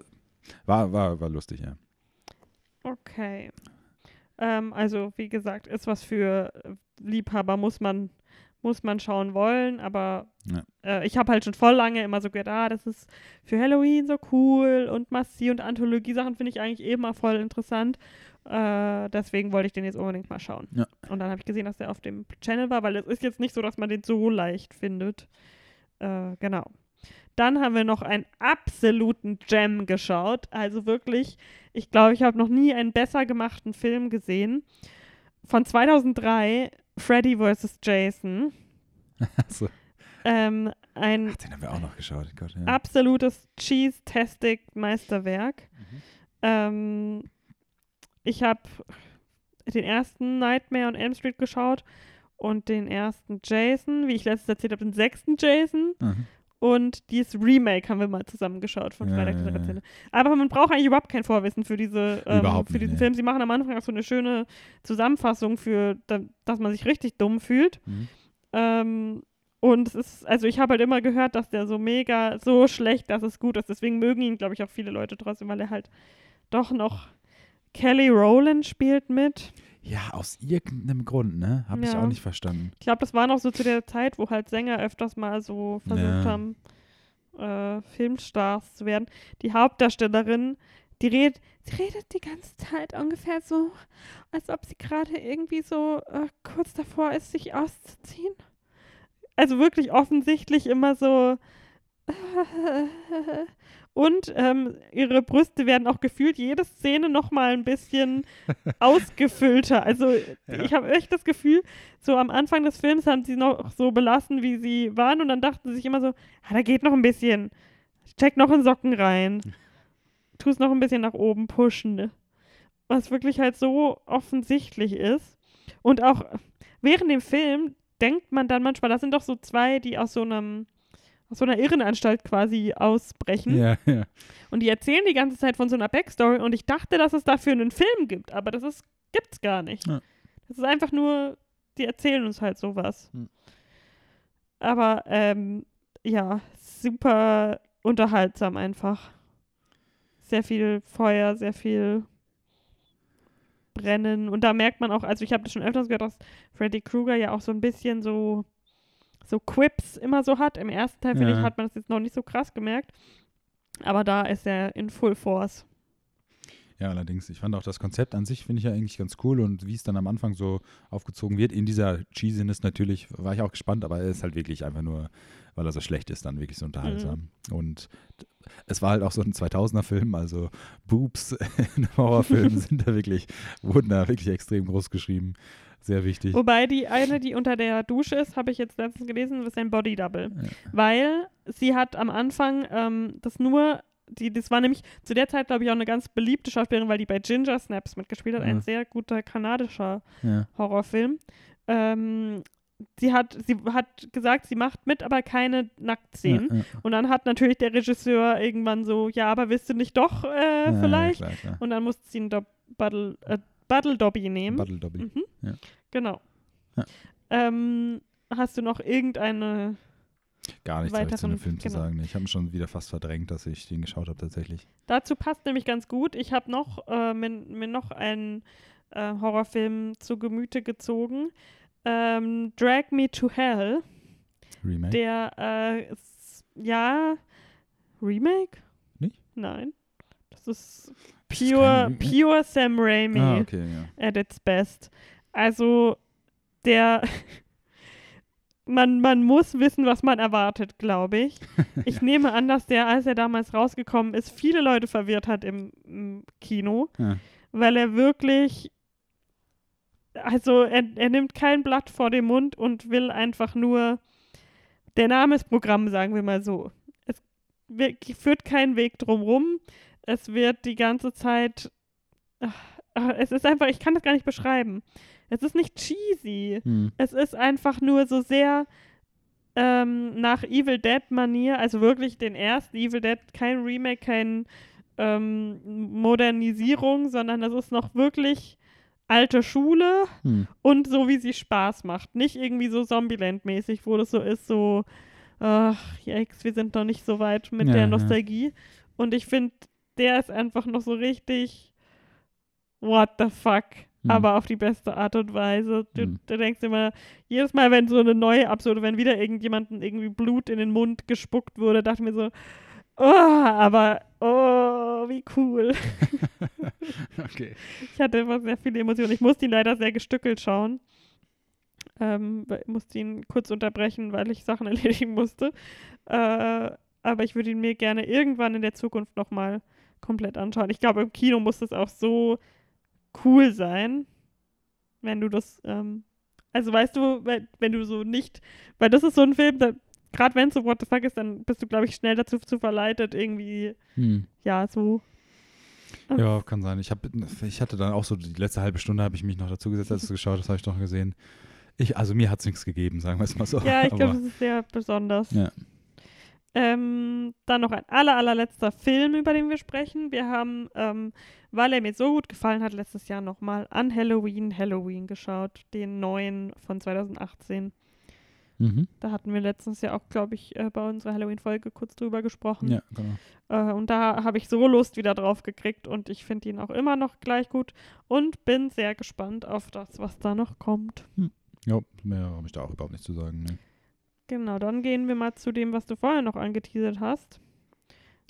war, war, war lustig, ja. Okay. Ähm, also, wie gesagt, ist was für äh, Liebhaber, muss man, muss man schauen wollen, aber Ja. äh, ich habe halt schon voll lange immer so gedacht, ah, das ist für Halloween so cool und Massi und Anthologie-Sachen finde ich eigentlich eh immer voll interessant. Äh, deswegen wollte ich den jetzt unbedingt mal schauen. Ja. Und dann habe ich gesehen, dass der auf dem Channel war, weil es ist jetzt nicht so, dass man den so leicht findet. Äh, genau. Dann haben wir noch einen absoluten Gem geschaut. Also wirklich, ich glaube, ich habe noch nie einen besser gemachten Film gesehen. Von 2003, Freddy vs. Jason. (laughs) Achso. Ähm, ein Ach, den haben wir auch noch geschaut. Gott, ja. absolutes Cheese-Tastic-Meisterwerk. Mhm. Ähm, ich habe den ersten Nightmare on Elm Street geschaut und den ersten Jason, wie ich letztes erzählt habe, den sechsten Jason Mhm. Und dieses Remake haben wir mal zusammen geschaut von Ja, Freitag ja, der ja. 13. Aber man braucht eigentlich überhaupt kein Vorwissen für diese ähm, für nicht, diesen nee. Film. Sie machen am Anfang auch so eine schöne Zusammenfassung für, da, dass man sich richtig dumm fühlt. Mhm. Ähm, und es ist, also ich habe halt immer gehört, dass der so mega, so schlecht, dass es gut ist. Deswegen mögen ihn, glaube ich, auch viele Leute trotzdem, weil er halt doch noch Kelly Rowland spielt mit. Ja, aus irgendeinem Grund, ne? Habe ich Ja. auch nicht verstanden. Ich glaube, das war noch so zu der Zeit, wo halt Sänger öfters mal so versucht Ja. haben, äh, Filmstars zu werden. Die Hauptdarstellerin, die redet, sie redet die ganze Zeit ungefähr so, als ob sie gerade irgendwie so äh, kurz davor ist, sich auszuziehen. Also wirklich offensichtlich immer so. (laughs) Und ähm, ihre Brüste werden auch gefühlt jede Szene nochmal ein bisschen (laughs) ausgefüllter. Also Ja. ich habe echt das Gefühl, so am Anfang des Films haben sie noch so belassen, wie sie waren und dann dachten sie sich immer so, ah, da geht noch ein bisschen. Check noch in Socken rein. Tu es noch ein bisschen nach oben pushen. Was wirklich halt so offensichtlich ist. Und auch während dem Film denkt man dann manchmal, das sind doch so zwei, die aus so einem aus so einer Irrenanstalt quasi ausbrechen. Ja, ja. Und die erzählen die ganze Zeit von so einer Backstory und ich dachte, dass es dafür einen Film gibt, aber das ist, gibt's gar nicht. Ja. Das ist einfach nur, die erzählen uns halt sowas. Hm. Aber ähm, ja, super unterhaltsam einfach. Sehr viel Feuer, sehr viel Brennen. Und da merkt man auch, also ich habe das schon öfters gehört, dass Freddy Krueger ja auch so ein bisschen so, so Quips immer so hat. Im ersten Teil, finde Ja. ich, hat man das jetzt noch nicht so krass gemerkt. Aber da ist er in Full Force. Ja, allerdings. Ich fand auch das Konzept an sich, finde ich ja eigentlich ganz cool und wie es dann am Anfang so aufgezogen wird. In dieser Cheesiness natürlich war ich auch gespannt, aber er ist halt wirklich einfach nur, weil er so schlecht ist, dann wirklich so unterhaltsam. Und d- es war halt auch so ein 2000er-Film, also Boobs (laughs) in Horrorfilmen (laughs) sind da wirklich, wurden da wirklich extrem groß geschrieben. Sehr wichtig. Wobei die eine, die unter der Dusche ist, habe ich jetzt letztens gelesen, ist ein Body Double. Ja. Weil sie hat am Anfang ähm, das nur, die, das war nämlich zu der Zeit, glaube ich, auch eine ganz beliebte Schauspielerin, weil die bei Ginger Snaps mitgespielt hat, Ja. ein sehr guter kanadischer Ja. Horrorfilm. Ähm, sie hat, sie hat gesagt, sie macht mit, aber keine Nacktszenen. Ja. Und dann hat natürlich der Regisseur irgendwann so, ja, aber willst du nicht doch äh, vielleicht? Klar, klar. Und dann musste sie einen Dob Buddle, äh, Buddle Dobby nehmen. Battle Dobby. Mhm. Ja. Genau. Ja. Ähm, hast du noch irgendeine Gar nichts habe ich zu dem weiteren- Film zu genau. sagen. Ich habe schon wieder fast verdrängt, dass ich den geschaut habe tatsächlich. Dazu passt nämlich ganz gut. Ich habe noch äh, mir, mir noch einen äh, Horrorfilm zu Gemüte gezogen. Ähm, Drag Me to Hell. Remake. Der äh, ist, ja Remake? Nicht? Nein. Das ist pure, pure Sam Raimi Ah, okay, ja. at its best. Also der (laughs) man, man muss wissen, was man erwartet, glaube ich. (laughs) Ich nehme an, dass der, als er damals rausgekommen ist, viele Leute verwirrt hat im, im Kino, Ja. weil er wirklich, also er, er nimmt kein Blatt vor den Mund und will einfach nur, der Name ist Programm, sagen wir mal so. Es führt keinen Weg drumrum. Es wird die ganze Zeit, ach, ach, es ist einfach, ich kann das gar nicht beschreiben. Es ist nicht cheesy. Hm. Es ist einfach nur so sehr ähm, nach Evil Dead-Manier, also wirklich den ersten Evil Dead, kein Remake, kein ähm, Modernisierung, sondern das ist noch wirklich alte Schule Hm. und so, wie sie Spaß macht. Nicht irgendwie so Zombieland-mäßig, wo das so ist, so, ach, yikes, wir sind noch nicht so weit mit Ja, der ja. Nostalgie. Und ich finde, der ist einfach noch so richtig, what the fuck, Hm. aber auf die beste Art und Weise. Du, Hm. du denkst immer, jedes Mal, wenn so eine neue Absurde, wenn wieder irgendjemandem irgendwie Blut in den Mund gespuckt wurde, dachte ich mir so, Oh, aber, oh, wie cool. (laughs) okay. Ich hatte immer sehr viele Emotionen. Ich musste ihn leider sehr gestückelt schauen. Ähm, musste ihn kurz unterbrechen, weil ich Sachen (laughs) erledigen musste. Äh, aber ich würde ihn mir gerne irgendwann in der Zukunft nochmal komplett anschauen. Ich glaube, im Kino muss das auch so cool sein, wenn du das, ähm, also weißt du, wenn, wenn du so nicht, weil das ist so ein Film, gerade wenn es so What the fuck ist, dann bist du, glaube ich, schnell dazu zu verleitet, irgendwie, Hm. ja, so. Ja, kann sein. Ich, hab, ich hatte dann auch so die letzte halbe Stunde habe ich mich noch dazu gesetzt, als du geschaut hast, habe ich noch gesehen. Ich, also mir hat es nichts gegeben, sagen wir es mal so. Ja, ich (laughs) glaube, das ist sehr besonders. Ja. Ähm, dann noch ein aller, allerletzter Film, über den wir sprechen. Wir haben, ähm, weil er mir so gut gefallen hat, letztes Jahr nochmal an Halloween Halloween geschaut, den neuen von 2018. Mhm. Da hatten wir letztens ja auch, glaube ich, äh, bei unserer Halloween-Folge kurz drüber gesprochen. Ja, genau. Äh, und da habe ich so Lust wieder drauf gekriegt und ich finde ihn auch immer noch gleich gut und bin sehr gespannt auf das, was da noch kommt. Ja, mehr habe ich da auch überhaupt nichts zu sagen. Ne. Genau, dann gehen wir mal zu dem, was du vorher noch angeteasert hast.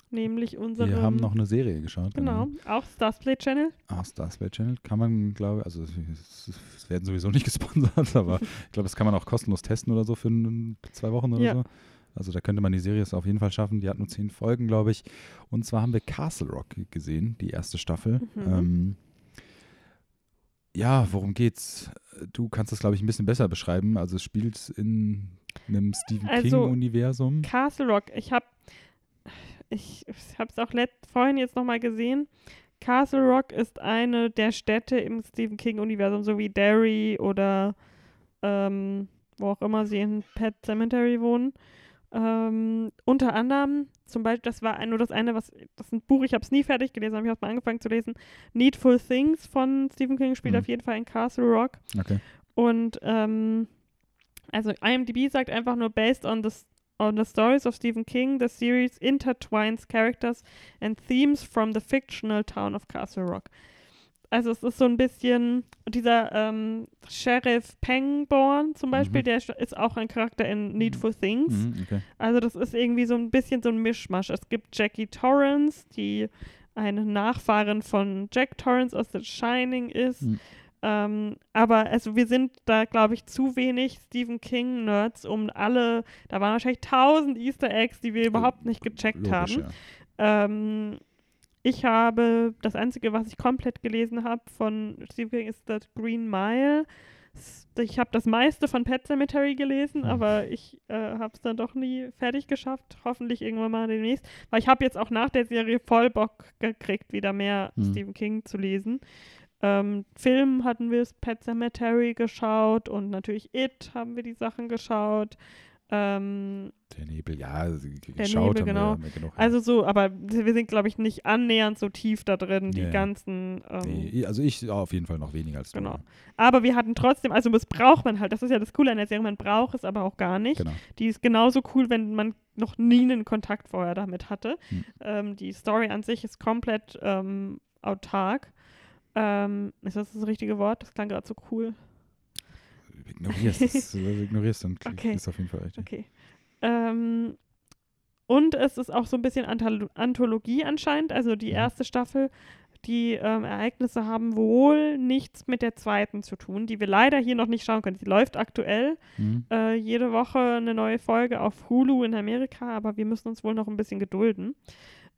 Nämlich unsere. Wir haben noch eine Serie geschaut. Genau, auch Starsplay Channel. Ah, Starsplay Channel kann man, glaube ich, also es, werden sowieso nicht (laughs) gesponsert, aber ich glaube, das kann man auch kostenlos testen oder so für zwei Wochen oder Ja. so. Also da könnte man die Serie es auf jeden Fall schaffen. Die hat nur zehn Folgen, glaube ich. Und zwar haben wir Castle Rock gesehen, die erste Staffel. Mhm. Ähm, ja, worum geht's? Du kannst das, glaube ich, ein bisschen besser beschreiben. Also es spielt in einem Stephen Also, King-Universum. Castle Rock. Ich habe ich, ich habe es auch let, vorhin jetzt nochmal gesehen. Castle Rock ist eine der Städte im Stephen King-Universum, so wie Derry oder ähm, wo auch immer sie in Pet Cemetery wohnen. Ähm, unter anderem, zum Beispiel, das war nur das eine, was, das ist ein Buch, ich habe es nie fertig gelesen, habe ich auch mal angefangen zu lesen. Needful Things von Stephen King spielt Mhm. auf jeden Fall in Castle Rock. Okay. Und ähm, also IMDb sagt einfach nur based on the on the stories of Stephen King, the series intertwines characters and themes from the fictional town of Castle Rock. Also es ist so ein bisschen dieser ähm, Sheriff Pangborn zum Beispiel, Mhm. der ist auch ein Charakter in Needful Things. Mhm, okay. Also das ist irgendwie so ein bisschen so ein Mischmasch. Es gibt Jackie Torrance, die eine Nachfahrin von Jack Torrance aus The Shining ist. Mhm. Ähm, aber also wir sind da, glaube ich, zu wenig Stephen King-Nerds, um alle, da waren wahrscheinlich tausend Easter Eggs, die wir überhaupt nicht gecheckt Logisch, haben. ja. Ähm, ich habe, das Einzige, was ich komplett gelesen habe von Stephen King, ist das Green Mile. Ich habe das meiste von Pet Cemetery gelesen, Hm. aber ich äh, habe es dann doch nie fertig geschafft. Hoffentlich irgendwann mal demnächst. Weil ich habe jetzt auch nach der Serie voll Bock gekriegt, wieder mehr Hm. Stephen King zu lesen. Ähm, Film hatten wir Pet Cemetery geschaut und natürlich It haben wir die Sachen geschaut. Ähm, Der Nebel, ja, Der geschaut Nebel, haben genau. wir, haben wir genug. also so, aber wir sind, glaube ich, nicht annähernd so tief da drin, die Ja, ganzen. Ähm, nee, also ich auf jeden Fall noch weniger als du. Genau. Aber wir hatten trotzdem, also das braucht man halt, das ist ja das Coole an der Serie, man braucht es aber auch gar nicht. Genau. Die ist genauso cool, wenn man noch nie einen Kontakt vorher damit hatte. Hm. Ähm, die Story an sich ist komplett ähm, autark. Ähm, ist das das richtige Wort? Das klang gerade so cool. Ignorierst es, (laughs) ignorierst dann Okay. ist auf jeden Fall richtig. Okay. Ähm, und es ist auch so ein bisschen Antholo Anthologie anscheinend. Also die Mhm. erste Staffel, die ähm, Ereignisse haben wohl nichts mit der zweiten zu tun, die wir leider hier noch nicht schauen können. Sie läuft aktuell Mhm. äh, jede Woche eine neue Folge auf Hulu in Amerika, aber wir müssen uns wohl noch ein bisschen gedulden.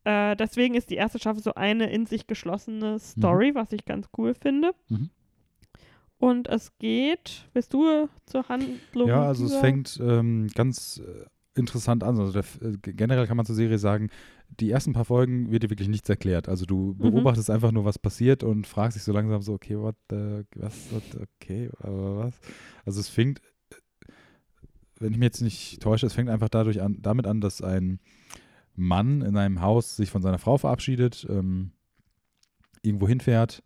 Äh, deswegen ist die erste Staffel so eine in sich geschlossene Story, was ich ganz cool finde. Mhm. Und es geht, willst du zur Handlung? Ja, also es fängt ähm, ganz äh, interessant an. Also der, äh, generell kann man zur Serie sagen, die ersten paar Folgen wird dir wirklich nichts erklärt. Also du Mhm. beobachtest einfach nur, was passiert und fragst dich so langsam so, okay, what, the, was, what, okay, aber was? Also es fängt, äh, wenn ich mich jetzt nicht täusche, es fängt einfach dadurch an, damit an, dass ein Mann in einem Haus sich von seiner Frau verabschiedet, ähm, irgendwo hinfährt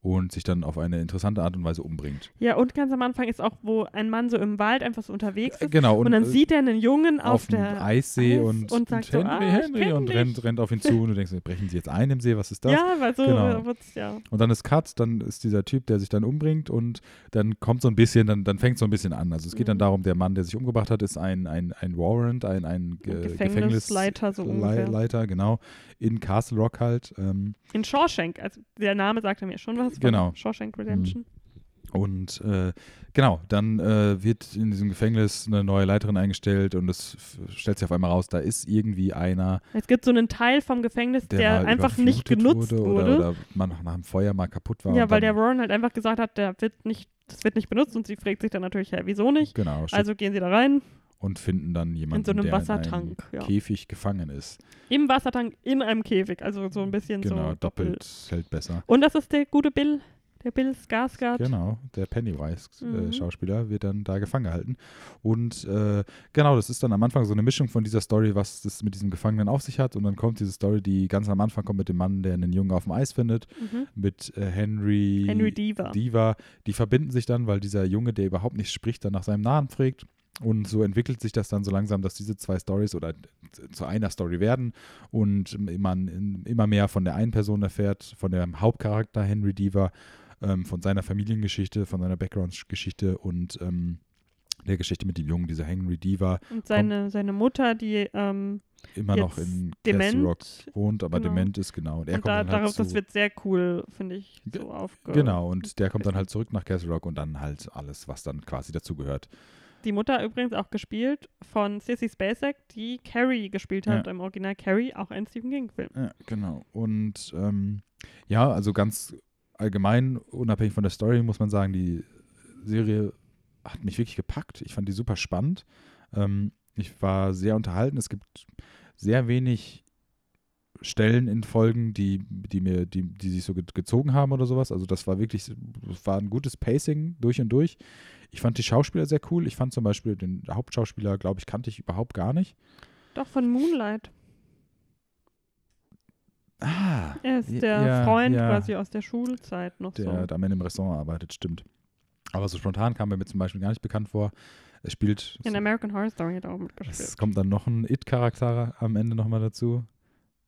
und sich dann auf eine interessante Art und Weise umbringt. Ja, und ganz am Anfang ist auch, wo ein Mann so im Wald einfach so unterwegs ist. Genau. Und, dann äh, sieht er einen Jungen auf, auf dem der Eissee Eis und, und sagt so, Henry, ah, ich Henry und rennt, rennt auf ihn zu und du denkst, brechen sie jetzt ein im See, was ist das? Ja, weil so Genau. wird's ja. Und dann ist Cut, dann ist dieser Typ, der sich dann umbringt und dann kommt so ein bisschen, dann, dann fängt so ein bisschen an. Also es geht dann Mhm. darum, der Mann, der sich umgebracht hat, ist ein, ein, ein Warrant, ein, ein, Ge Gefängnisleiter so ungefähr. Leiter, genau, in Castle Rock halt. Ähm, In Shawshank, also der Name sagte mir schon was. Von Genau. Shawshank Redemption. und äh, genau, dann äh, wird in diesem Gefängnis eine neue Leiterin eingestellt und es stellt sich auf einmal raus, da ist irgendwie einer, Es gibt so einen Teil vom Gefängnis, der, der, einfach nicht genutzt wurde. Oder, oder man nach dem Feuer mal kaputt war. ja, weil der Warren halt einfach gesagt hat, der wird nicht, das wird nicht benutzt und sie fragt sich dann natürlich, hä, wieso nicht? Genau, Also gehen sie da rein, und finden dann jemanden, in so einem der Wassertank. in Ja. einem Käfig gefangen ist. Im Wassertank, in einem Käfig, also so ein bisschen Genau, so doppelt hält besser. Und das ist der gute Bill, der Bill Skarsgård. Genau, der Pennywise-Schauspieler Mhm. äh, Schauspieler wird dann da gefangen gehalten. Und äh, genau, das ist dann am Anfang so eine Mischung von dieser Story, was das mit diesem Gefangenen auf sich hat. Und dann kommt diese Story, die ganz am Anfang kommt mit dem Mann, der einen Jungen auf dem Eis findet, Mhm. mit äh, Henry, Henry Deaver. Diva. Die verbinden sich dann, weil dieser Junge, der überhaupt nicht spricht, dann nach seinem Namen fragt. Und so entwickelt sich das dann so langsam, dass diese zwei Stories oder zu einer Story werden und man immer mehr von der einen Person erfährt, von dem Hauptcharakter Henry Deaver, ähm, von seiner Familiengeschichte, von seiner Background-Geschichte und ähm, der Geschichte mit dem Jungen, dieser Henry Deaver, Und seine, seine Mutter, die ähm, immer noch in dement. Castle Rock wohnt, aber Genau. dement ist, genau. Und er und kommt da, dann halt darauf, zu, das wird sehr cool, finde ich, so aufge... Genau, und der kommt dann halt zurück nach Castle Rock und dann halt alles, was dann quasi dazugehört. Die Mutter übrigens auch gespielt von Sissy Spacek, die Carrie gespielt hat, Ja. im Original Carrie, auch ein Stephen King-Film. Ja, genau. Und ähm, ja, also ganz allgemein, unabhängig von der Story, muss man sagen, die Serie hat mich wirklich gepackt. Ich fand die super spannend. Ähm, ich war sehr unterhalten. Es gibt sehr wenig Stellen in Folgen, die, die mir, die, die sich so ge gezogen haben oder sowas. Also das war wirklich, das war ein gutes Pacing durch und durch. Ich fand die Schauspieler sehr cool. Ich fand zum Beispiel den Hauptschauspieler, glaube ich, kannte ich überhaupt gar nicht. Doch, von Moonlight. Ah, Er ist der ja, Freund ja. quasi aus der Schulzeit noch der so. da am Ende im Restaurant arbeitet, stimmt. Aber so spontan kam er mir zum Beispiel gar nicht bekannt vor. Er spielt, In American Horror Story hat er auch es mitgespielt. kommt dann noch ein It-Charakter am Ende nochmal dazu.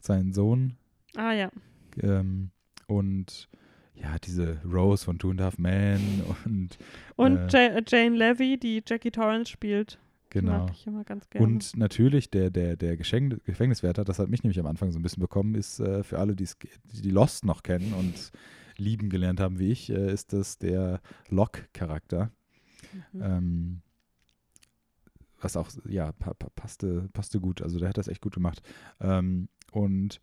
Sein Sohn. Ah ja. Ähm, und ja, diese Rose von Two and a Half Men (laughs) und Und Äh, Ja- Jane Levy, die Jackie Torrance spielt. Genau. Mag ich immer ganz gerne. Und natürlich der, der, der Geschenk Gefängniswärter, das hat mich nämlich am Anfang so ein bisschen bekommen, ist äh, für alle, die Lost noch kennen und lieben gelernt haben wie ich, äh, ist das der Locke-Charakter. Mhm. Ähm, was auch, ja, pa pa passte, passte gut. Also der hat das echt gut gemacht. Ähm, und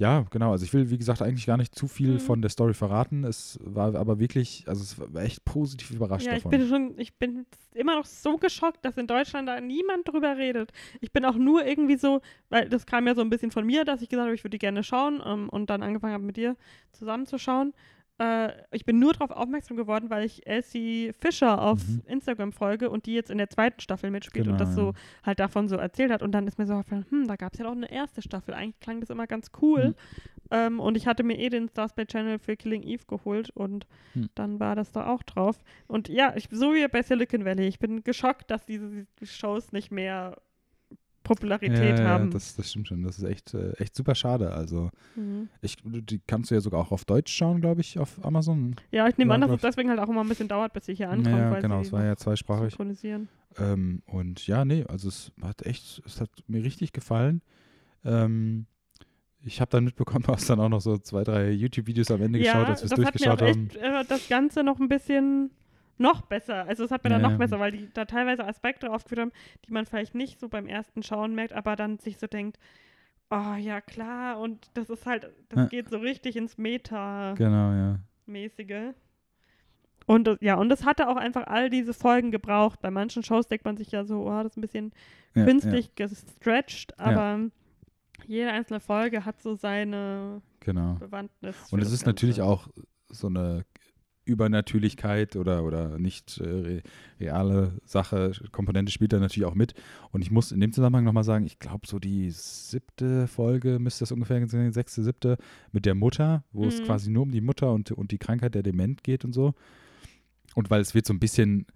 ja, genau. Also ich will, wie gesagt, eigentlich gar nicht zu viel Mhm. von der Story verraten. Es war aber wirklich, also es war echt positiv überrascht ja, ich davon. bin schon, ich bin immer noch so geschockt, dass in Deutschland da niemand drüber redet. Ich bin auch nur irgendwie so, weil das kam ja so ein bisschen von mir, dass ich gesagt habe, ich würde die gerne schauen ähm, und dann angefangen habe mit dir zusammenzuschauen. Äh, ich bin nur darauf aufmerksam geworden, weil ich Elsie Fischer auf Mhm. Instagram folge und die jetzt in der zweiten Staffel mitspielt und Genau, das so halt davon so erzählt hat. Und dann ist mir so aufgefallen, hm, da gab es ja auch eine erste Staffel. Eigentlich klang das immer ganz cool. Mhm. Ähm, und ich hatte mir eh den Stars Play Channel für Killing Eve geholt und Hm. dann war das da auch drauf. Und ja, ich, so wie bei Silicon Valley, ich bin geschockt, dass diese Shows nicht mehr Popularität ja, ja, haben. das, das stimmt schon. Das ist echt, äh, echt super schade. Also Mhm. ich, die kannst du ja sogar auch auf Deutsch schauen, glaube ich, auf Amazon. Ja, ich nehme Ja, an, dass es deswegen halt auch immer ein bisschen dauert, bis sie hier ankommen, ja, genau, es war ja zweisprachig. synchronisieren. Ähm, und ja, nee, also es hat echt, es hat mir richtig gefallen. Ähm, ich habe dann mitbekommen, (laughs) du hast dann auch noch so zwei, drei YouTube-Videos am Ende Ja, geschaut, als wir es das hat mir durchgeschaut haben. echt äh, das Ganze noch ein bisschen noch besser. Also es hat mir dann Ja, noch ja. besser, weil die da teilweise Aspekte aufgeführt haben, die man vielleicht nicht so beim ersten Schauen merkt, aber dann sich so denkt, oh ja klar, und das ist halt, das Ja. geht so richtig ins Meta. Genau, ja. mäßige. Und das- ja, und es hatte auch einfach all diese Folgen gebraucht. Bei manchen Shows denkt man sich ja so, oh, das ist ein bisschen künstlich gestretched, aber jede einzelne Folge hat so seine genau. Bewandtnis. Und es das ist natürlich Ganze. auch so eine Übernatürlichkeit oder, oder nicht äh, re reale Sache, Komponente spielt da natürlich auch mit. Und ich muss in dem Zusammenhang nochmal sagen, ich glaube, so die siebte Folge müsste das ungefähr sein, sechste, siebte, mit der Mutter, wo es Mhm. quasi nur um die Mutter und, und die Krankheit der Dement geht und so. Und weil es wird so ein bisschen,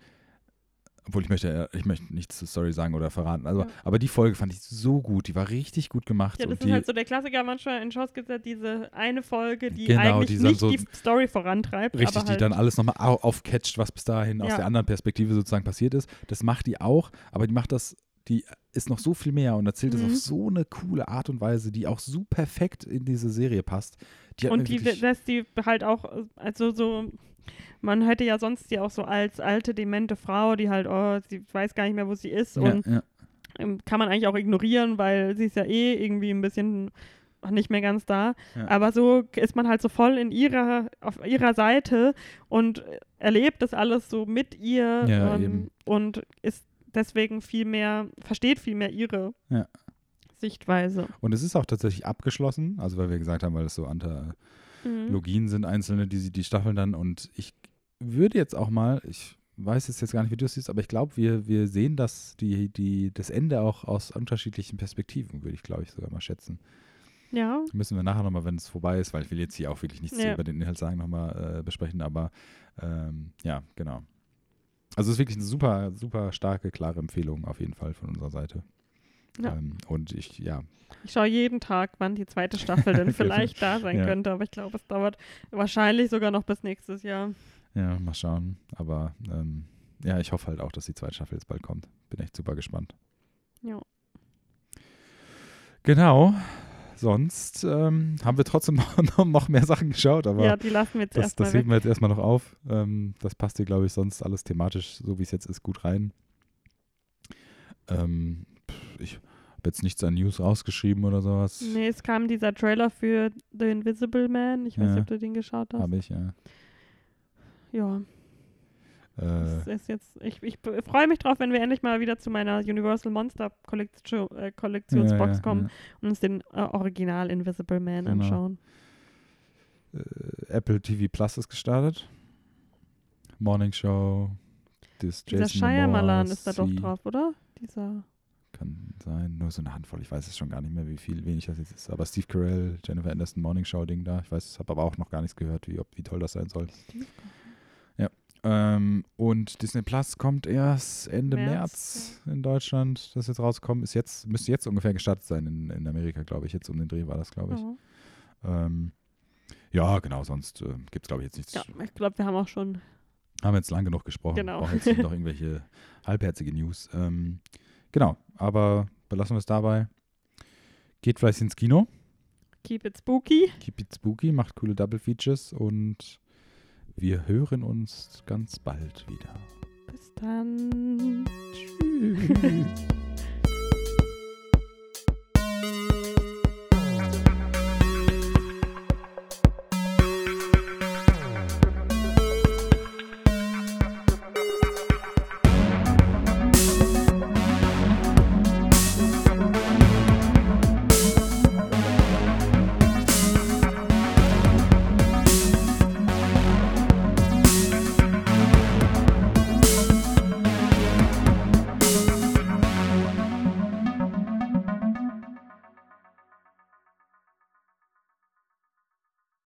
obwohl ich möchte, ich möchte nichts zur Story sagen oder verraten, also, Ja. aber die Folge fand ich so gut, die war richtig gut gemacht. Ja, das ist die, halt so der Klassiker. Manchmal in Shows gibt es ja diese eine Folge, die Genau, eigentlich die nicht so- die Story vorantreibt. Richtig, aber die halt, dann alles nochmal au aufcatcht, was bis dahin aus Ja. der anderen Perspektive sozusagen passiert ist. Das macht die auch, aber die macht das, die ist noch so viel mehr und erzählt es Mhm. auf so eine coole Art und Weise, die auch so perfekt in diese Serie passt. Die Und die lässt die halt auch, also so, man hätte ja sonst die auch so als alte, demente Frau, die halt, oh, sie weiß gar nicht mehr, wo sie ist. ja, Und ja, ähm, kann man eigentlich auch ignorieren, weil sie ist ja eh irgendwie ein bisschen nicht mehr ganz da. Ja. Aber so ist man halt so voll in ihrer, auf ihrer Seite und erlebt das alles so mit ihr Ja, ähm, und ist deswegen viel mehr, versteht viel mehr ihre Ja. Sichtweise. Und es ist auch tatsächlich abgeschlossen, also weil wir gesagt haben, weil es so Anthologien Mhm. sind, einzelne, die, die staffeln dann. Und ich würde jetzt auch mal, ich weiß jetzt, jetzt gar nicht, wie du es siehst, aber ich glaube, wir, wir sehen das, die, die, das Ende auch aus unterschiedlichen Perspektiven, würde ich, glaube ich, sogar mal schätzen. Ja, Müssen wir nachher nochmal, wenn es vorbei ist, weil ich will jetzt hier auch wirklich nichts Ja. über den Inhalt sagen, nochmal äh, besprechen, aber ähm, ja, genau. Also es ist wirklich eine super, super starke, klare Empfehlung auf jeden Fall von unserer Seite. Ja. Ähm, und ich, ja, ich schaue jeden Tag, wann die zweite Staffel denn (laughs) vielleicht da sein Ja. könnte, aber ich glaube, es dauert wahrscheinlich sogar noch bis nächstes Jahr. ja, mal schauen. Aber ähm, ja, ich hoffe halt auch, dass die zweite Staffel jetzt bald kommt. Bin echt super gespannt. Ja. Genau. Sonst ähm, haben wir trotzdem (laughs) noch, noch mehr Sachen geschaut, aber ja, die lassen wir jetzt Das, erstmal das heben wir jetzt erstmal noch auf. Ähm, das passt hier, glaube ich, sonst alles thematisch, so wie es jetzt ist, gut rein. Ähm, ich habe jetzt nichts an News rausgeschrieben oder sowas. Nee, es kam dieser Trailer für The Invisible Man. Ich weiß Ja. nicht, ob du den geschaut hast. Habe ich, ja. Ja, Äh, ist jetzt, ich, ich freue mich drauf, wenn wir endlich mal wieder zu meiner Universal Monster Kollektion, äh, Kollektionsbox ja, kommen und uns den äh, Original Invisible Man Genau. anschauen. Äh, Apple TV Plus ist gestartet. Morning Show. Dieser Shyamalan Momoa, ist da doch drauf, oder? Dieser, Kann sein, nur so eine Handvoll. Ich weiß es schon gar nicht mehr, wie viel, wenig das jetzt ist. Aber Steve Carell, Jennifer Anderson, Morning Show Ding da. Ich weiß, habe aber auch noch gar nichts gehört, wie, ob, wie toll das sein soll. Ähm, und Disney Plus kommt erst Ende März, März, in Deutschland. Das jetzt rausgekommen. Ist jetzt, müsste jetzt ungefähr gestartet sein in, in Amerika, glaube ich. Jetzt um den Dreh war das, glaube ich. ja. Ähm, ja, genau, sonst äh, gibt es, glaube ich, jetzt nichts. ja, ich glaube, wir haben auch schon Haben jetzt lang genug gesprochen. Genau. Brauchen jetzt noch irgendwelche halbherzige News. Ähm, genau, aber belassen wir es dabei. Geht fleißig ins Kino. Keep It Spooky. Keep it spooky, macht coole Double Features und wir hören uns ganz bald wieder. Bis dann. (laughs) Tschüss.